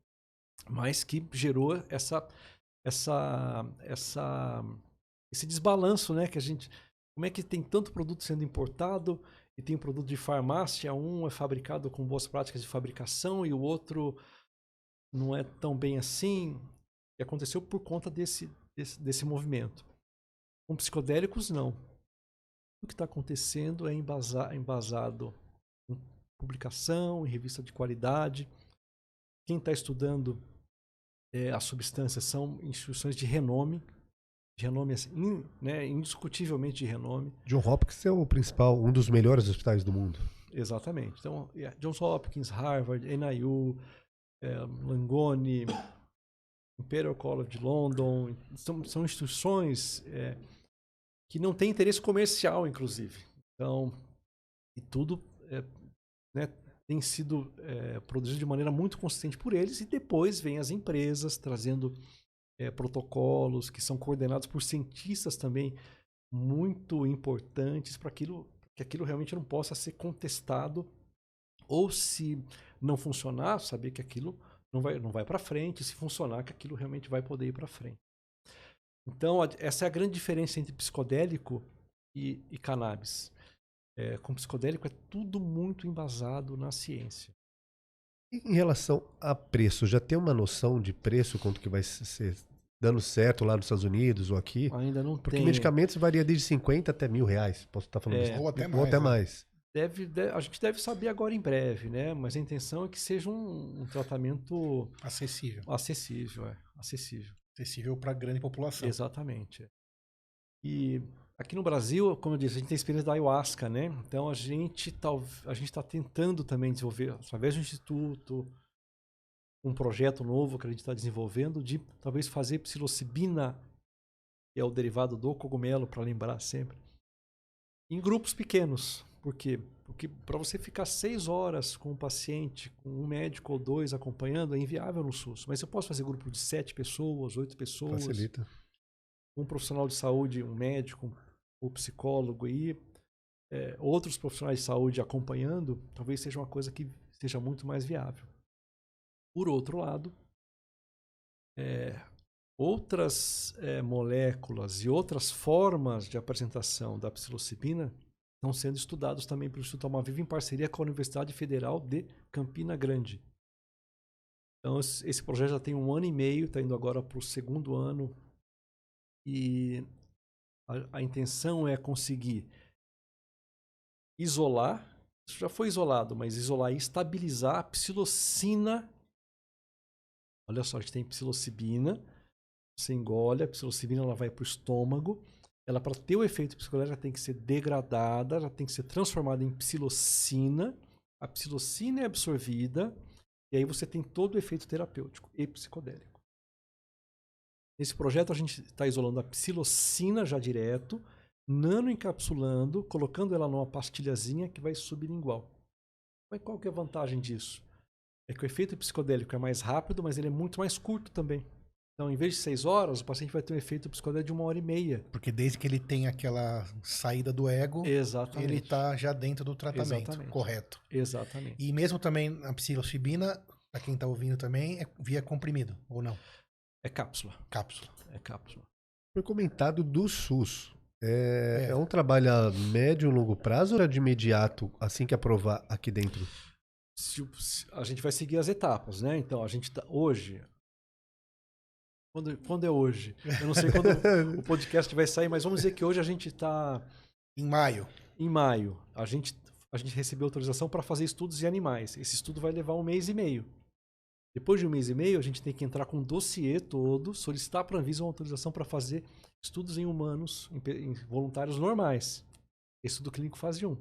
Mas que gerou essa, essa, essa, esse desbalanço, né? Que a gente. Como é que tem tanto produto sendo importado e tem produto de farmácia, um é fabricado com boas práticas de fabricação e o outro não é tão bem assim. E aconteceu por conta desse, desse, desse movimento. Com psicodélicos, não o que está acontecendo é embasado em publicação, em revista de qualidade. Quem está estudando é, as substâncias são instituições de renome, de renome assim, né, indiscutivelmente de renome. John Hopkins é o principal, um dos melhores hospitais do mundo. Exatamente. Então, é, Johns Hopkins, Harvard, NIU, é, Langone, Imperial College de London, são, são instituições é, que não tem interesse comercial, inclusive. Então, e tudo é, né, tem sido é, produzido de maneira muito consistente por eles, e depois vem as empresas trazendo é, protocolos que são coordenados por cientistas também muito importantes para aquilo que aquilo realmente não possa ser contestado ou se não funcionar saber que aquilo não vai não vai para frente se funcionar que aquilo realmente vai poder ir para frente então, essa é a grande diferença entre psicodélico e, e cannabis. É, com psicodélico é tudo muito embasado na ciência. Em relação a preço, já tem uma noção de preço, quanto que vai ser dando certo lá nos Estados Unidos ou aqui? Ainda não Porque tem. medicamentos varia desde 50 até mil reais. Posso estar falando É, isso? Ou até Ou mais. até né? mais. Deve, de- a gente deve saber agora em breve, né? Mas a intenção é que seja um, um tratamento Acessível. acessível, é, acessível. Acessível para a grande população. Exatamente. E aqui no Brasil, como eu disse, a gente tem experiência da ayahuasca, né? Então a gente tal, a gente está tentando também desenvolver através do instituto um projeto novo que a gente está desenvolvendo de talvez fazer psilocibina, que é o derivado do cogumelo, para lembrar sempre, em grupos pequenos. Por quê? Porque para você ficar seis horas com um paciente, com um médico ou dois acompanhando, é inviável no SUS. Mas eu posso fazer grupo de sete pessoas, oito pessoas Facilita. um profissional de saúde, um médico, um psicólogo e é, outros profissionais de saúde acompanhando, talvez seja uma coisa que seja muito mais viável. Por outro lado, é, outras é, moléculas e outras formas de apresentação da psilocibina estão sendo estudados também pelo Instituto Almaviva em parceria com a Universidade Federal de Campina Grande. Então, esse esse projeto já tem um ano e meio, está indo agora para o segundo ano, e a, a intenção é conseguir isolar isso já foi isolado, mas isolar e estabilizar a psilocina. Olha só, a gente tem psilocibina. Você engole, a psilocibina ela vai para o estômago. Ela, para ter o efeito psicodélico, ela tem que ser degradada, ela tem que ser transformada em psilocina. A psilocina é absorvida e aí você tem todo o efeito terapêutico e psicodélico. Nesse projeto a gente está isolando a psilocina já direto, nano encapsulando, colocando ela numa pastilhazinha que vai sublingual. Mas qual que é a vantagem disso? É que o efeito psicodélico é mais rápido, mas ele é muito mais curto também. Então, em vez de seis horas, o paciente vai ter um efeito psicodélico de uma hora e meia. Porque desde que ele tem aquela saída do ego, Exatamente. ele está já dentro do tratamento, Exatamente. correto. Exatamente. E mesmo também a psilocibina, para quem está ouvindo também, é via comprimido, ou não? É cápsula. Cápsula. É cápsula. Foi comentado do SUS. É, É. é um trabalho a médio e longo prazo ou é de imediato, assim que aprovar aqui dentro? Se a gente vai seguir as etapas, né? Então, a gente tá hoje. Quando, quando é hoje? Eu não sei quando o podcast vai sair, mas vamos dizer que hoje a gente está Em maio. em maio. A gente, a gente recebeu autorização para fazer estudos em animais. Esse estudo vai levar um mês e meio. Depois de um mês e meio, a gente tem que entrar com o dossiê todo, solicitar para a Anvisa uma autorização para fazer estudos em humanos, em, em voluntários normais. Estudo clínico fase 1.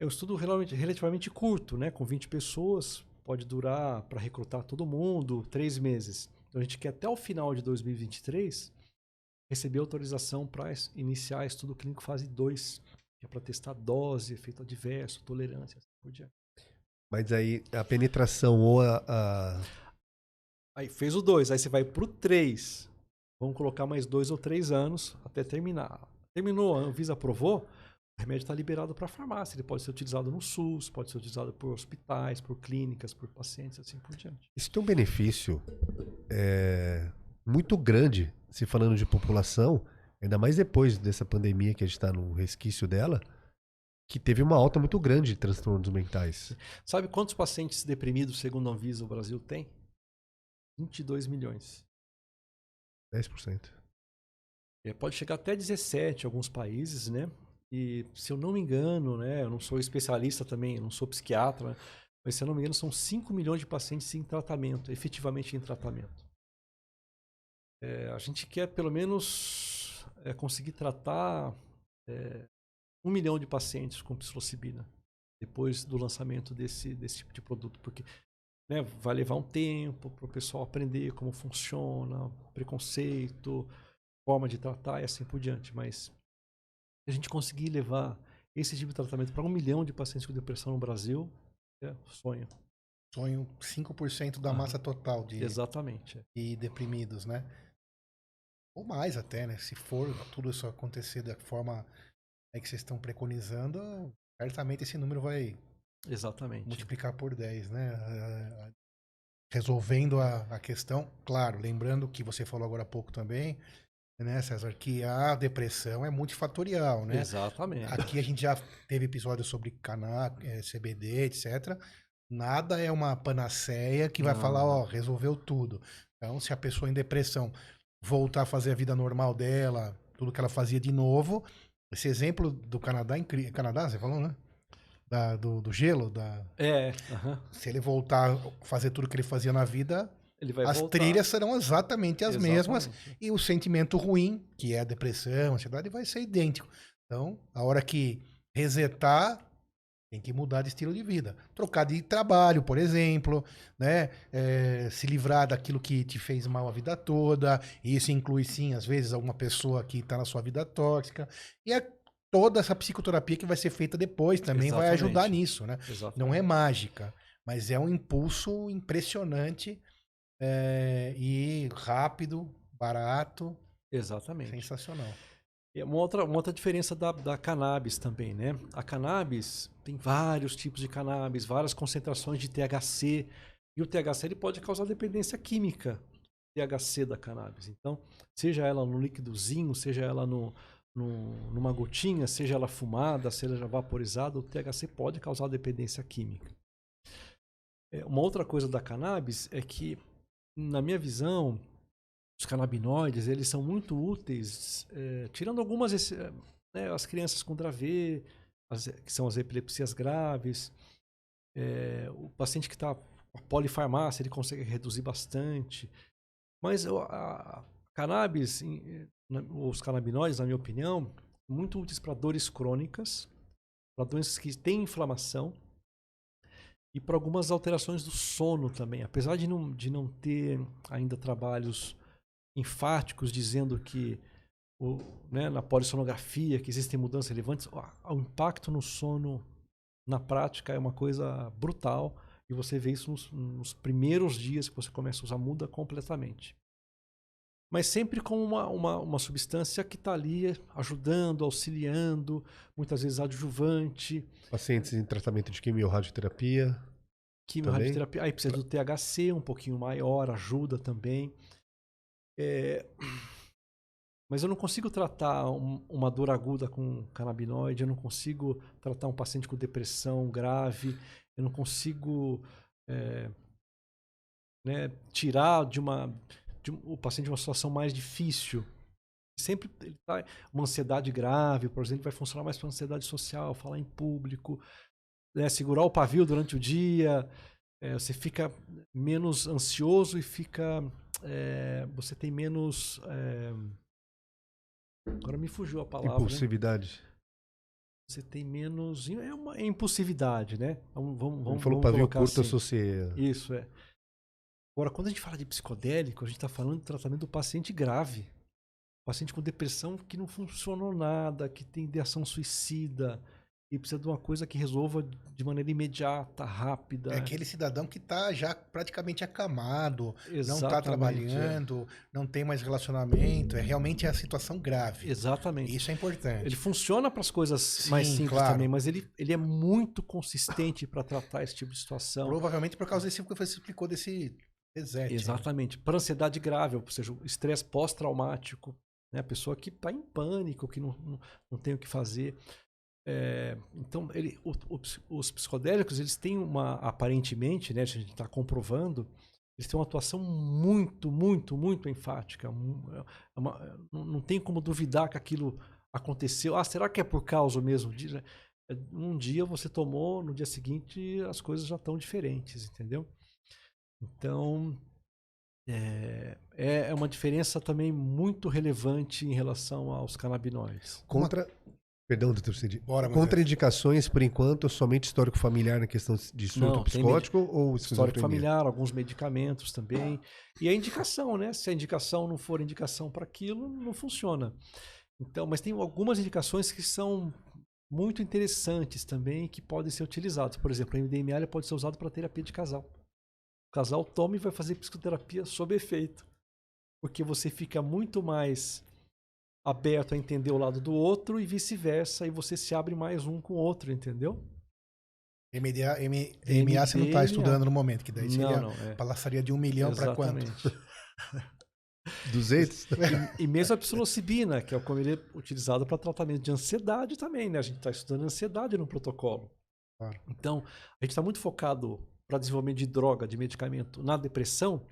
É um estudo relativamente, relativamente curto, né? com 20 pessoas, pode durar para recrutar todo mundo três meses. Então a gente quer até o final de 2023 receber autorização para iniciar estudo clínico fase 2, que é para testar dose, efeito adverso, tolerância, assim por diante. Mas aí a penetração ou a. a- Aí fez o 2, aí você vai pro 3. Vamos colocar mais dois ou três anos até terminar. Terminou, a Anvisa aprovou, o remédio está liberado para farmácia. Ele pode ser utilizado no SUS, pode ser utilizado por hospitais, por clínicas, por pacientes, assim por diante. Isso tem um benefício é, muito grande, se falando de população, ainda mais depois dessa pandemia que a gente está no resquício dela, que teve uma alta muito grande de transtornos mentais. Sabe quantos pacientes deprimidos, segundo a Anvisa, o Brasil tem? 22 milhões. 10%. É, pode chegar até 17 em alguns países, né? E se eu não me engano, né? Eu não sou especialista também, não sou psiquiatra, mas se eu não me engano, são 5 milhões de pacientes em tratamento, efetivamente em tratamento. É, a gente quer pelo menos é, conseguir tratar é, um milhão de pacientes com psilocibina depois do lançamento desse, desse tipo de produto, porque né, vai levar um tempo para o pessoal aprender como funciona, preconceito, forma de tratar e assim por diante. Mas a gente conseguir levar esse tipo de tratamento para um milhão de pacientes com depressão no Brasil, é sonho. Sonho 5% da Aham. massa total de, Exatamente. é. de deprimidos, né? Ou mais até, né? Se for tudo isso acontecer da forma aí que vocês estão preconizando, certamente esse número vai Exatamente. multiplicar por 10, né? Ah, Resolvendo a, a questão, claro, lembrando que você falou agora há pouco também, né, César, que a depressão é multifatorial, né? Exatamente. Aqui a gente já teve episódios sobre cana, eh, CBD, etc. Nada é uma panaceia que vai Não. falar, ó, resolveu tudo. Então, se a pessoa em depressão voltar a fazer a vida normal dela, tudo que ela fazia de novo, esse exemplo do Canadá, é incri- Canadá, você falou, né? Da- do, do gelo, da, É, se ele voltar a fazer tudo que ele fazia na vida, ele vai as voltar. trilhas serão exatamente as mesmas Exatamente. e o sentimento ruim, que é a depressão, a ansiedade, vai ser idêntico. Então, a hora que resetar, tem que mudar de estilo de vida. Trocar de trabalho, por exemplo, né? É, se livrar daquilo que te fez mal a vida toda. Isso inclui, sim, às vezes, alguma pessoa que está na sua vida tóxica. E é toda essa psicoterapia que vai ser feita depois também vai Exatamente. ajudar nisso, né? Exatamente. Não é mágica, mas é um impulso impressionante é, e rápido, barato, Exatamente. sensacional. É uma outra, uma outra diferença da, da cannabis também, né? A cannabis tem vários tipos de cannabis, várias concentrações de THC. E o THC ele pode causar dependência química, THC da cannabis. Então, seja ela no líquidozinho, seja ela no, no- numa gotinha, seja ela fumada, seja vaporizada, o THC pode causar dependência química. É, uma outra coisa da cannabis é que, na minha visão, os canabinoides eles são muito úteis, é, tirando algumas, exce- né, as crianças com Dravet, as, que são as epilepsias graves. É, o paciente que está com polifarmácia, ele consegue reduzir bastante. Mas a, a cannabis, os canabinoides, na minha opinião, muito úteis para dores crônicas, para doenças que têm inflamação e para algumas alterações do sono também. Apesar de não, de não ter ainda trabalhos enfáticos dizendo que o, né, na polissonografia que existem mudanças relevantes, o, o impacto no sono na prática é uma coisa brutal e você vê isso nos, nos primeiros dias que você começa a usar, muda completamente mas sempre com uma, uma, uma substância que está ali ajudando, auxiliando, muitas vezes adjuvante. Pacientes em tratamento de quimio-radioterapia. Quimio-radioterapia. Aí precisa do THC um pouquinho maior, ajuda também. É... Mas eu não consigo tratar um, uma dor aguda com canabinoide, eu não consigo tratar um paciente com depressão grave, eu não consigo é, né, tirar de uma de, o paciente de uma situação mais difícil. Sempre ele tá, uma ansiedade grave, por exemplo, vai funcionar mais para ansiedade social, falar em público, né, segurar o pavio durante o dia. É, você fica menos ansioso e fica. É, você tem menos. É, agora me fugiu a palavra. Né? Impulsividade. Né? Você tem menos. É uma é impulsividade, né? Vamos, vamos, vamos, falou pavio curto, assim. associei. Isso, é. Agora, quando a gente fala de psicodélico, a gente está falando do tratamento do paciente grave. Paciente com depressão que não funcionou nada, que tem ideação suicida, e precisa de uma coisa que resolva de maneira imediata, rápida. É aquele cidadão que está já praticamente acamado, Exatamente, não está trabalhando, é. não tem mais relacionamento, é realmente a situação grave. Exatamente. Isso é importante. Ele funciona para as coisas Sim, mais simples claro. também, mas ele, ele é muito consistente para tratar esse tipo de situação. Provavelmente por causa desse que você explicou desse Reset, né? Exatamente. Né? Para ansiedade grave, ou seja, estresse pós-traumático. Né? A pessoa que está em pânico, que não, não, não, tem o que fazer. É, então, ele, o, o, os psicodélicos, eles têm uma, aparentemente, né, a gente está comprovando, eles têm uma atuação muito, muito, muito enfática. É uma, não tem como duvidar que aquilo aconteceu. Ah, será que é por causa mesmo disso? É, um dia você tomou, no dia seguinte as coisas já estão diferentes, entendeu? Então, é, é uma diferença também muito relevante em relação aos canabinoides. Contra. Perdão, doutor Cid. Bora, Contraindicações, por enquanto, somente histórico familiar na questão de surto Não, psicótico ou histórico familiar, alguns medicamentos também. E a indicação, né? Se a indicação não for indicação para aquilo, não funciona. Então, mas tem algumas indicações que são muito interessantes também que podem ser utilizadas. Por exemplo, a MDMA pode ser usado para terapia de casal casal toma e vai fazer psicoterapia sob efeito. Porque você fica muito mais aberto a entender o lado do outro e vice-versa, e você se abre mais um com o outro, entendeu? MDA, M, MA você não está estudando no momento, que daí seria não, não, é. de um milhão para quanto? 200? e, e, mesmo a psilocibina, que é como ele é utilizado para tratamento de ansiedade também, né? A gente está estudando ansiedade no protocolo. Claro. Então, a gente está muito focado para desenvolvimento de droga, de medicamento na depressão,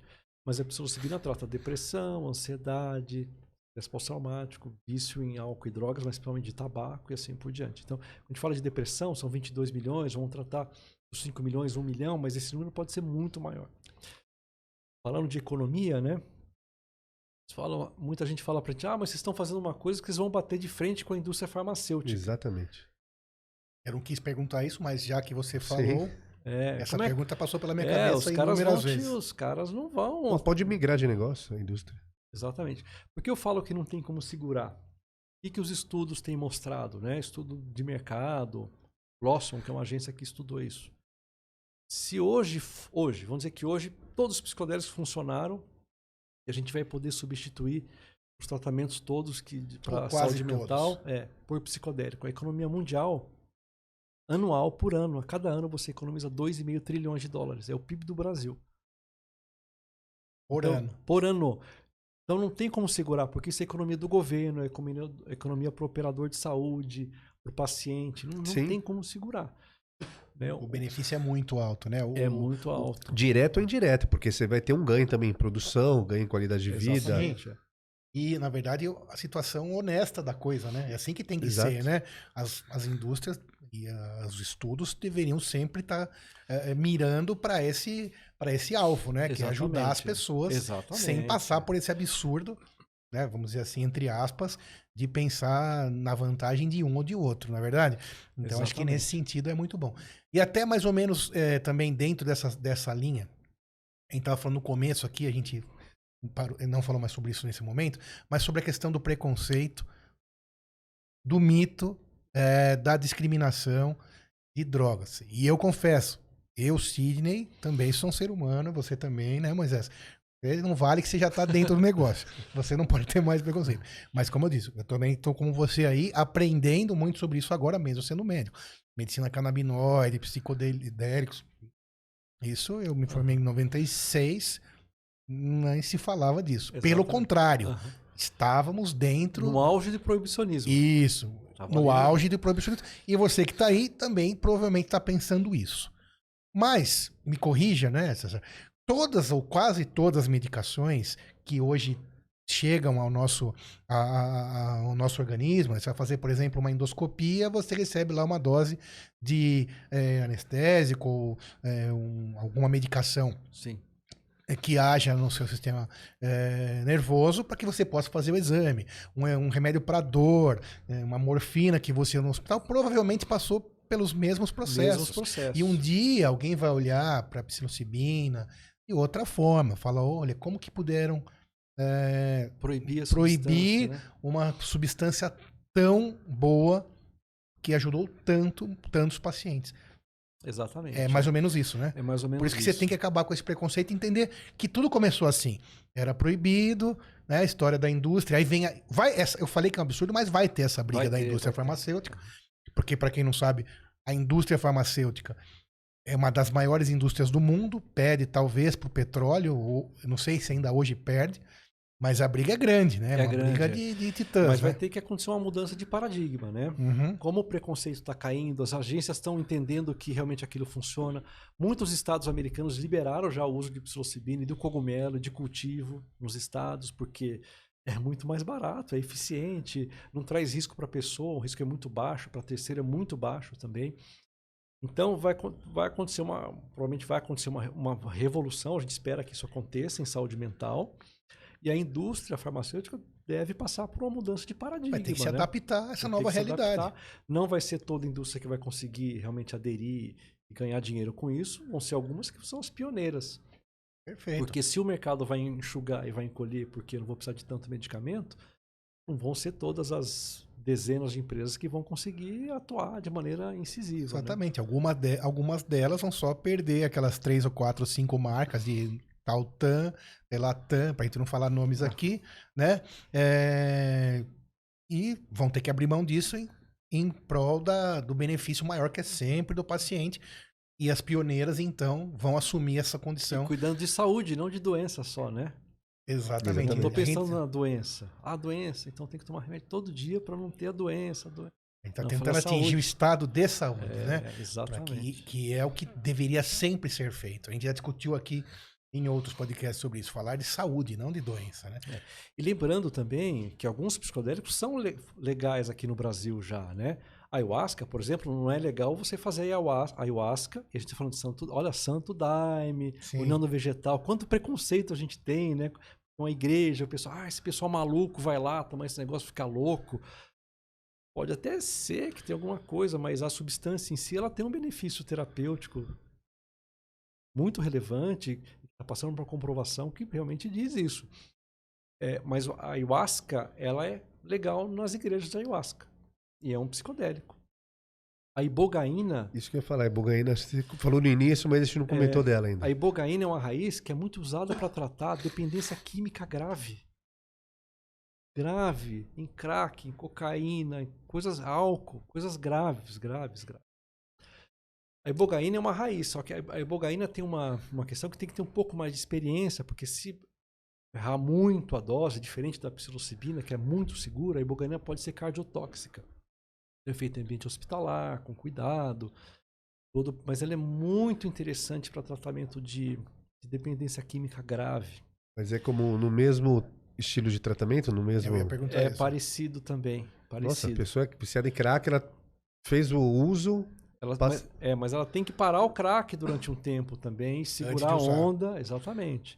mas a psilocibina trata depressão, ansiedade, estresse pós-traumático, vício em álcool e drogas, mas principalmente de tabaco e assim por diante. Então, quando a gente fala de depressão, são 22 milhões, vamos tratar os 5 milhões, 1 milhão, mas esse número pode ser muito maior. Falando de economia, né? Falam, muita gente fala para gente, ah, mas vocês estão fazendo uma coisa que vocês vão bater de frente com a indústria farmacêutica. Exatamente. Eu não quis perguntar isso, mas já que você falou, Sim. É, Essa é pergunta passou pela minha é, cabeça os caras inúmeras vezes. Os caras não vão. Não, pode migrar de negócio a indústria. Exatamente. Porque eu falo que não tem como segurar. O que os estudos têm mostrado? Né? Estudo de mercado, Lawson, que é uma agência que estudou isso. Se hoje, hoje, vamos dizer que hoje todos os psicodélicos funcionaram e a gente vai poder substituir os tratamentos todos que para saúde mental é, por psicodélico. A economia mundial anual por ano. A cada ano você economiza 2,5 trilhões de dólares. É o PIB do Brasil. Por então, ano. Por ano. Então não tem como segurar, porque isso é economia do governo, é economia, economia para o operador de saúde, para o paciente. Não, não tem como segurar. Né? O benefício é muito alto, né? O, é muito alto. Direto ou indireto, porque você vai ter um ganho também em produção, ganho em qualidade de Exatamente. vida. E, na verdade, a situação honesta da coisa, né? É assim que tem que Exato. ser, né? As, as indústrias E ah, os estudos deveriam sempre estar mirando para esse, pra esse alvo, né? Que é ajudar as pessoas Exatamente. sem passar por esse absurdo, né? Vamos dizer assim, entre aspas, de pensar na vantagem de um ou de outro, na é verdade? Então, Exatamente. acho que nesse sentido é muito bom. E até mais ou menos é, também dentro dessa, dessa linha, a gente estava falando no começo aqui, a gente parou, não falou mais sobre isso nesse momento, mas sobre a questão do preconceito, do mito, é, da discriminação de drogas. E eu confesso, eu, Sidney, também sou um ser humano, você também, né, Moisés? Não vale que você já está dentro do negócio. Você não pode ter mais preconceito. Mas, como eu disse, eu também estou como você aí, aprendendo muito sobre isso agora mesmo, sendo médico. Medicina canabinoide, psicodélicos. Isso eu me formei em 96, nem se falava disso. Exatamente. Pelo contrário, uhum. estávamos dentro. No auge do proibicionismo. Isso. No ali. auge do proibicionismo. E você que está aí também provavelmente está pensando isso. Mas, me corrija, né, César? todas ou quase todas as medicações que hoje chegam ao nosso, a, a, ao nosso organismo, você vai fazer, por exemplo, uma endoscopia, você recebe lá uma dose de é, anestésico ou é, um, alguma medicação. Sim. É, que haja no seu sistema é, nervoso para que você possa fazer o exame. Um, um remédio para dor, é, uma morfina que você no hospital provavelmente passou pelos mesmos processos. Mesmos processos. E um dia alguém vai olhar para a psilocibina, de outra forma. Fala, olha, como que puderam é, proibir, proibir né? uma substância tão boa que ajudou tanto tantos pacientes. Exatamente. É mais ou menos isso, né? É mais ou menos Por isso que isso. você tem que acabar com esse preconceito e entender que tudo começou assim. Era proibido, né? A história da indústria. Aí vem. A, vai, essa, eu falei que é um absurdo, mas vai ter essa briga vai da ter, indústria farmacêutica. Porque, para quem não sabe, a indústria farmacêutica é uma das maiores indústrias do mundo, perde talvez para o petróleo, ou não sei se ainda hoje perde, mas a briga é grande, né? É uma grande, briga é. de, de titãs. Mas né? vai ter que acontecer uma mudança de paradigma, né? Uhum. Como o preconceito está caindo, as agências estão entendendo que realmente aquilo funciona. Muitos estados americanos liberaram já o uso de psilocibina, do cogumelo, de cultivo nos estados, porque é muito mais barato, é eficiente, não traz risco para a pessoa, o risco é muito baixo, para a terceira é muito baixo também. Então vai, vai acontecer uma. Provavelmente vai acontecer uma, uma revolução, a gente espera que isso aconteça em saúde mental. E a indústria farmacêutica deve passar por uma mudança de paradigma. Vai ter que se né? adaptar a essa vai nova realidade. Adaptar. Não vai ser toda indústria que vai conseguir realmente aderir e ganhar dinheiro com isso. Vão ser algumas que são as pioneiras. Perfeito. Porque se o mercado vai enxugar e vai encolher porque eu não vou precisar de tanto medicamento, não vão ser todas as dezenas de empresas que vão conseguir atuar de maneira incisiva. Exatamente. Né? Alguma de, algumas delas vão só perder aquelas três ou quatro, cinco marcas de Taltan, Elatan, para a gente não falar nomes aqui, né? É... E vão ter que abrir mão disso em, em prol da, do benefício maior que é sempre do paciente. E as pioneiras, então, vão assumir essa condição. E cuidando de saúde, não de doença só, né? Exatamente. Eu tô pensando na doença. A doença, então tem que tomar remédio todo dia para não ter a doença. A doença. Tá tentando atingir o estado de saúde, é, né? Exatamente. Que, que, é o que deveria sempre ser feito. A gente já discutiu aqui em outros podcasts sobre isso, falar de saúde, não de doença, né? É. E lembrando também que alguns psicodélicos são le legais aqui no Brasil já, né? Ayahuasca, por exemplo, não é legal você fazer ayahuasca, e a gente está falando de santo, olha, santo daime, Sim. união do vegetal, quanto preconceito a gente tem, né? Com a igreja, o pessoal, ah, esse pessoal maluco vai lá tomar esse negócio, ficar louco. Pode até ser que tem alguma coisa, mas a substância em si, ela tem um benefício terapêutico muito relevante, está passando por uma comprovação que realmente diz isso. É, mas a ayahuasca, ela é legal nas igrejas de ayahuasca. E é um psicodélico. A ibogaína. Isso que eu ia falar, a ibogaína, você falou no início, mas a gente não comentou é, dela ainda. A ibogaína é uma raiz que é muito usada para tratar dependência química grave. Grave, em crack, em cocaína, em coisas álcool, coisas graves, graves, graves. A ibogaína é uma raiz, só que a ibogaína tem uma, uma questão que tem que ter um pouco mais de experiência, porque se errar muito a dose, diferente da psilocibina, que é muito segura, a ibogaína pode ser cardiotóxica. É feita em ambiente hospitalar, com cuidado, todo, mas ela é muito interessante para tratamento de, de, dependência química grave. Mas é como no mesmo estilo de tratamento, no mesmo. Eu ia perguntar é isso. parecido também. Parecido. Nossa, a pessoa que precisa de crack, ela Fez o uso. Ela, Passa- mas, é, mas ela tem que parar o crack durante um tempo também, segurar a onda, exatamente.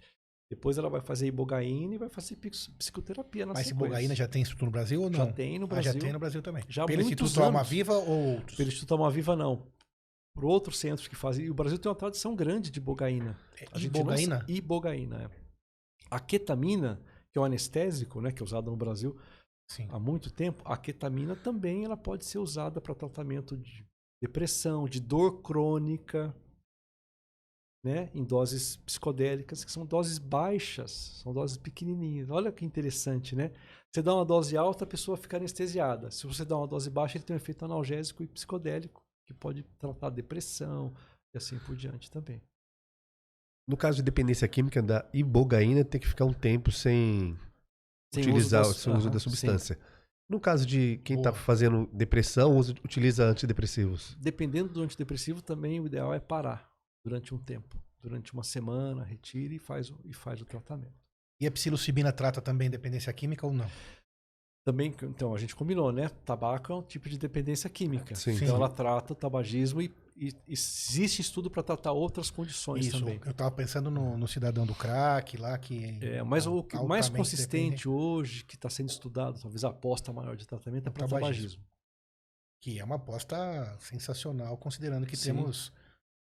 Depois ela vai fazer ibogaína e vai fazer psicoterapia na Mas sequência. Bogaína já tem instituto no Brasil ou não? Já tem no Ah, Brasil. já tem no Brasil também. Já Pelo Instituto Alma. Viva ou outros? Pelo Instituto Alma Viva, não. Por outros centros que fazem. E o Brasil tem uma tradição grande de ibogaína. Não Ibogaína? Ibogaína, é. A ketamina, que é um anestésico, né, que é usado no Brasil Sim. há muito tempo, a ketamina também ela pode ser usada para tratamento de depressão, de dor crônica, né, em doses psicodélicas, que são doses baixas, são doses pequenininhas. Olha que interessante, né? Você dá uma dose alta, a pessoa fica anestesiada. Se você dá uma dose baixa, ele tem um efeito analgésico e psicodélico, que pode tratar depressão e assim por diante também. No caso de dependência química da ibogaína, tem que ficar um tempo sem, Sem utilizar uso seu uso da sim. No caso de quem está fazendo depressão, usa- utiliza antidepressivos. Dependendo do antidepressivo, também o ideal é parar durante um tempo. Durante uma semana, retire e faz, o- e faz o tratamento. E a psilocibina trata também dependência química ou não? Também, então, a gente combinou, né? Tabaco é um tipo de dependência química. Sim. Então, Sim. ela trata o tabagismo e, e existe estudo para tratar outras condições Isso, também. eu tava pensando no, no cidadão do crack lá, que... É, mas o que mais consistente hoje, que está sendo estudado, talvez a aposta maior de tratamento, é O para tabagismo. tabagismo. Que é uma aposta sensacional, considerando que Sim. temos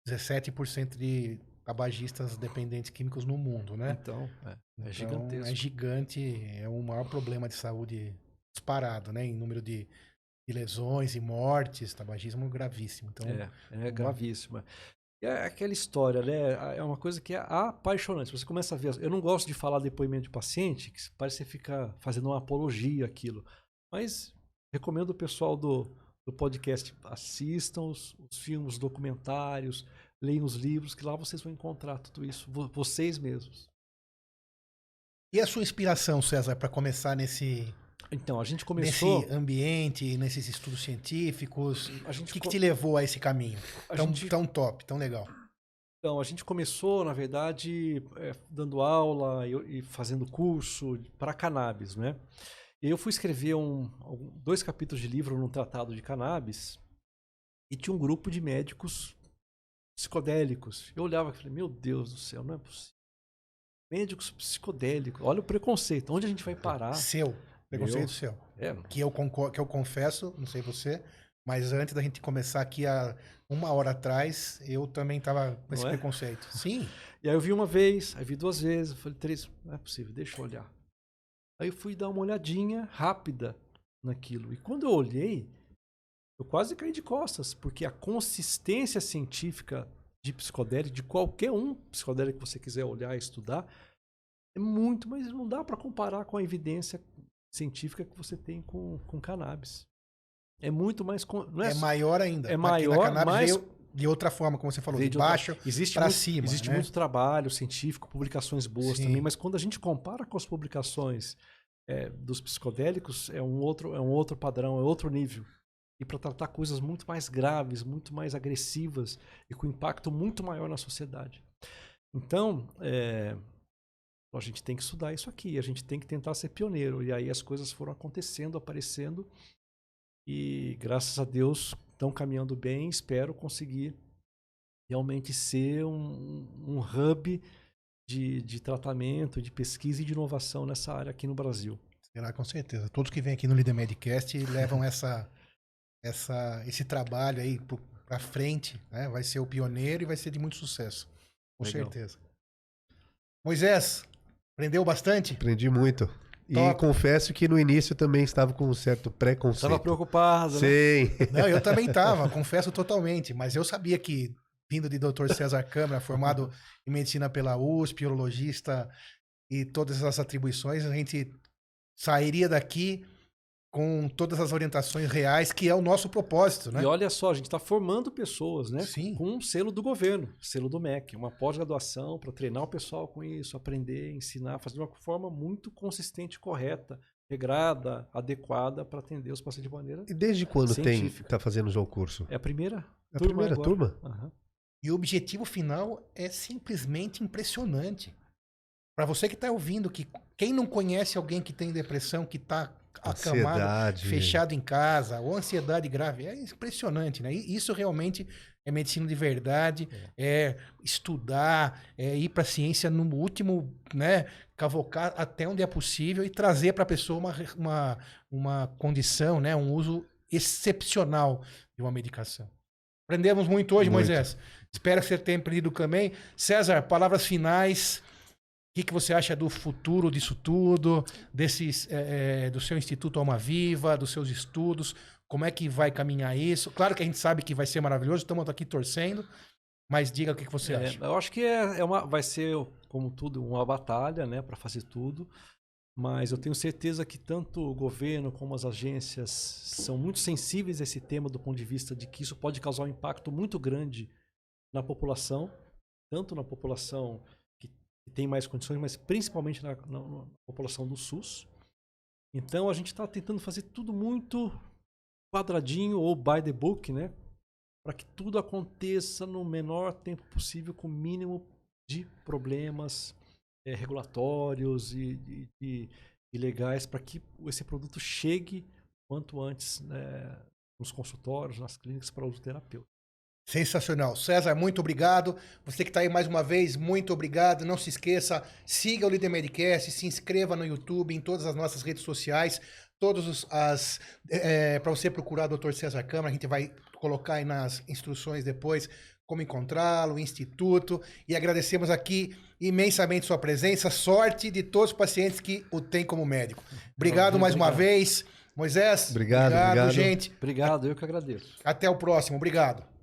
17% de tabagistas dependentes químicos no mundo, né? Então, é, é Então, gigantesco. É gigante, é o maior problema de saúde disparado, né? Em número de, de lesões e mortes, tabagismo gravíssimo. Então, É, é gravíssima. E É aquela história, né? É uma coisa que é apaixonante. Você começa a ver. Eu não gosto de falar depoimento de paciente, que parece que você fica fazendo uma apologia àquilo. Mas recomendo o pessoal do, do podcast assistam os, os filmes, os documentários, leiam os livros, que lá vocês vão encontrar tudo isso, vo- vocês mesmos. E a sua inspiração, César, para começar nesse, Então, a gente começou. nesse ambiente, nesses estudos científicos? A O gente, que, que co- te levou a esse caminho? a Tão, gente- tão top, tão legal. Então, a gente começou, na verdade, é, dando aula e, fazendo curso para cannabis, né? E eu fui escrever um, dois capítulos de livro num tratado de cannabis e tinha um grupo de médicos psicodélicos. Eu olhava e falei, meu Deus do céu, não é possível. Médicos psicodélicos, olha o preconceito, onde a gente vai parar? Seu, preconceito Meu. seu. É, Que eu, que eu confesso, não sei você, mas antes da gente começar aqui há uma hora atrás, eu também tava com esse é? preconceito. Sim, E aí eu vi uma vez, aí vi duas vezes, eu falei, três, não é possível, deixa eu olhar. Aí eu fui dar uma olhadinha rápida naquilo. E quando eu olhei, eu quase caí de costas, porque a consistência científica de psicodélico, de qualquer um psicodélico que você quiser olhar e estudar, é muito, mas não dá para comparar com a evidência científica que você tem com, com cannabis. É muito mais. é, é, maior ainda. é maior, veio de outra forma, como você falou, de de baixo muito, cima, Existe né? muito trabalho científico, publicações boas Sim. também, mas quando a gente compara com as publicações é, dos psicodélicos, é um, outro, é um outro padrão, é outro nível. E para tratar coisas muito mais graves, muito mais agressivas e com impacto muito maior na sociedade. Então, é, a gente tem que estudar isso aqui, a gente tem que tentar ser pioneiro. E aí as coisas foram acontecendo, aparecendo. E graças a Deus estão caminhando bem. Espero conseguir realmente ser um, um hub de, de tratamento, de pesquisa e de inovação nessa área aqui no Brasil. Será, com certeza. Todos que vêm aqui no Líder Medcast levam essa, essa, esse trabalho aí pra frente, né? Vai ser o pioneiro e vai ser de muito sucesso. Com Legal. certeza. Moisés, aprendeu bastante? Aprendi muito. E Top. confesso que no início também estava com um certo preconceito. Estava preocupado, né? Sim. Não, eu também estava, confesso totalmente. Mas eu sabia que, vindo de Dr. César Câmara, formado em medicina pela USP, urologista e todas essas atribuições, a gente sairia daqui com todas as orientações reais, que é o nosso propósito, né? E olha só, a gente está formando pessoas, né? Sim. Com um selo do governo, selo do MEC, uma pós-graduação para treinar o pessoal com isso, aprender, ensinar, fazer de uma forma muito consistente, correta, regrada, adequada para atender os pacientes de maneira. E desde quando tem Científica. tá fazendo já o curso? É a primeira É a turma primeira agora. turma? Aham. E o objetivo final é simplesmente impressionante. Para você que está ouvindo, que quem não conhece alguém que tem depressão, que está acamado, Ansiedade. fechado em casa, ou ansiedade grave. É impressionante, né? E Isso realmente é medicina de verdade, é, estudar, é ir para a ciência no último, né? Cavocar até onde é possível e trazer para a pessoa uma, uma, uma condição, né? Um uso excepcional de uma medicação. Aprendemos muito hoje, Muito. Moisés. Espero que você tenha aprendido também. César, palavras finais. O que, que você acha do futuro disso tudo, desses, é, do seu Instituto Alma Viva, dos seus estudos? Como é que vai caminhar isso? Claro que a gente sabe que vai ser maravilhoso, estamos aqui torcendo, mas diga o que, que você É, acha. eu acho que é, é uma, vai ser, como tudo, uma batalha né, para fazer tudo. Mas eu tenho certeza que tanto o governo como as agências são muito sensíveis a esse tema do ponto de vista de que isso pode causar um impacto muito grande na população, tanto na população que, tem mais condições, mas principalmente na, na- na população do SUS. Então a gente está tentando fazer tudo muito quadradinho ou by the book, né? Para que tudo aconteça no menor tempo possível, com o mínimo de problemas eh, regulatórios e, e, e- e legais, para que esse produto chegue quanto antes né, nos consultórios, nas clínicas para uso terapêutico. Sensacional. César, muito obrigado. Você que está aí mais uma vez, muito obrigado. Não se esqueça, siga o Líder Medicast, se inscreva no YouTube, em todas as nossas redes sociais. Todos os as para você procurar o Dr. César Câmara, a gente vai colocar aí nas instruções depois como encontrá-lo, o instituto, e agradecemos aqui imensamente sua presença, sorte de todos os pacientes que o têm como médico. Obrigado mais uma Obrigado. vez, Moisés. Obrigado, obrigado. gente. Obrigado, eu que agradeço. Até o próximo. Obrigado.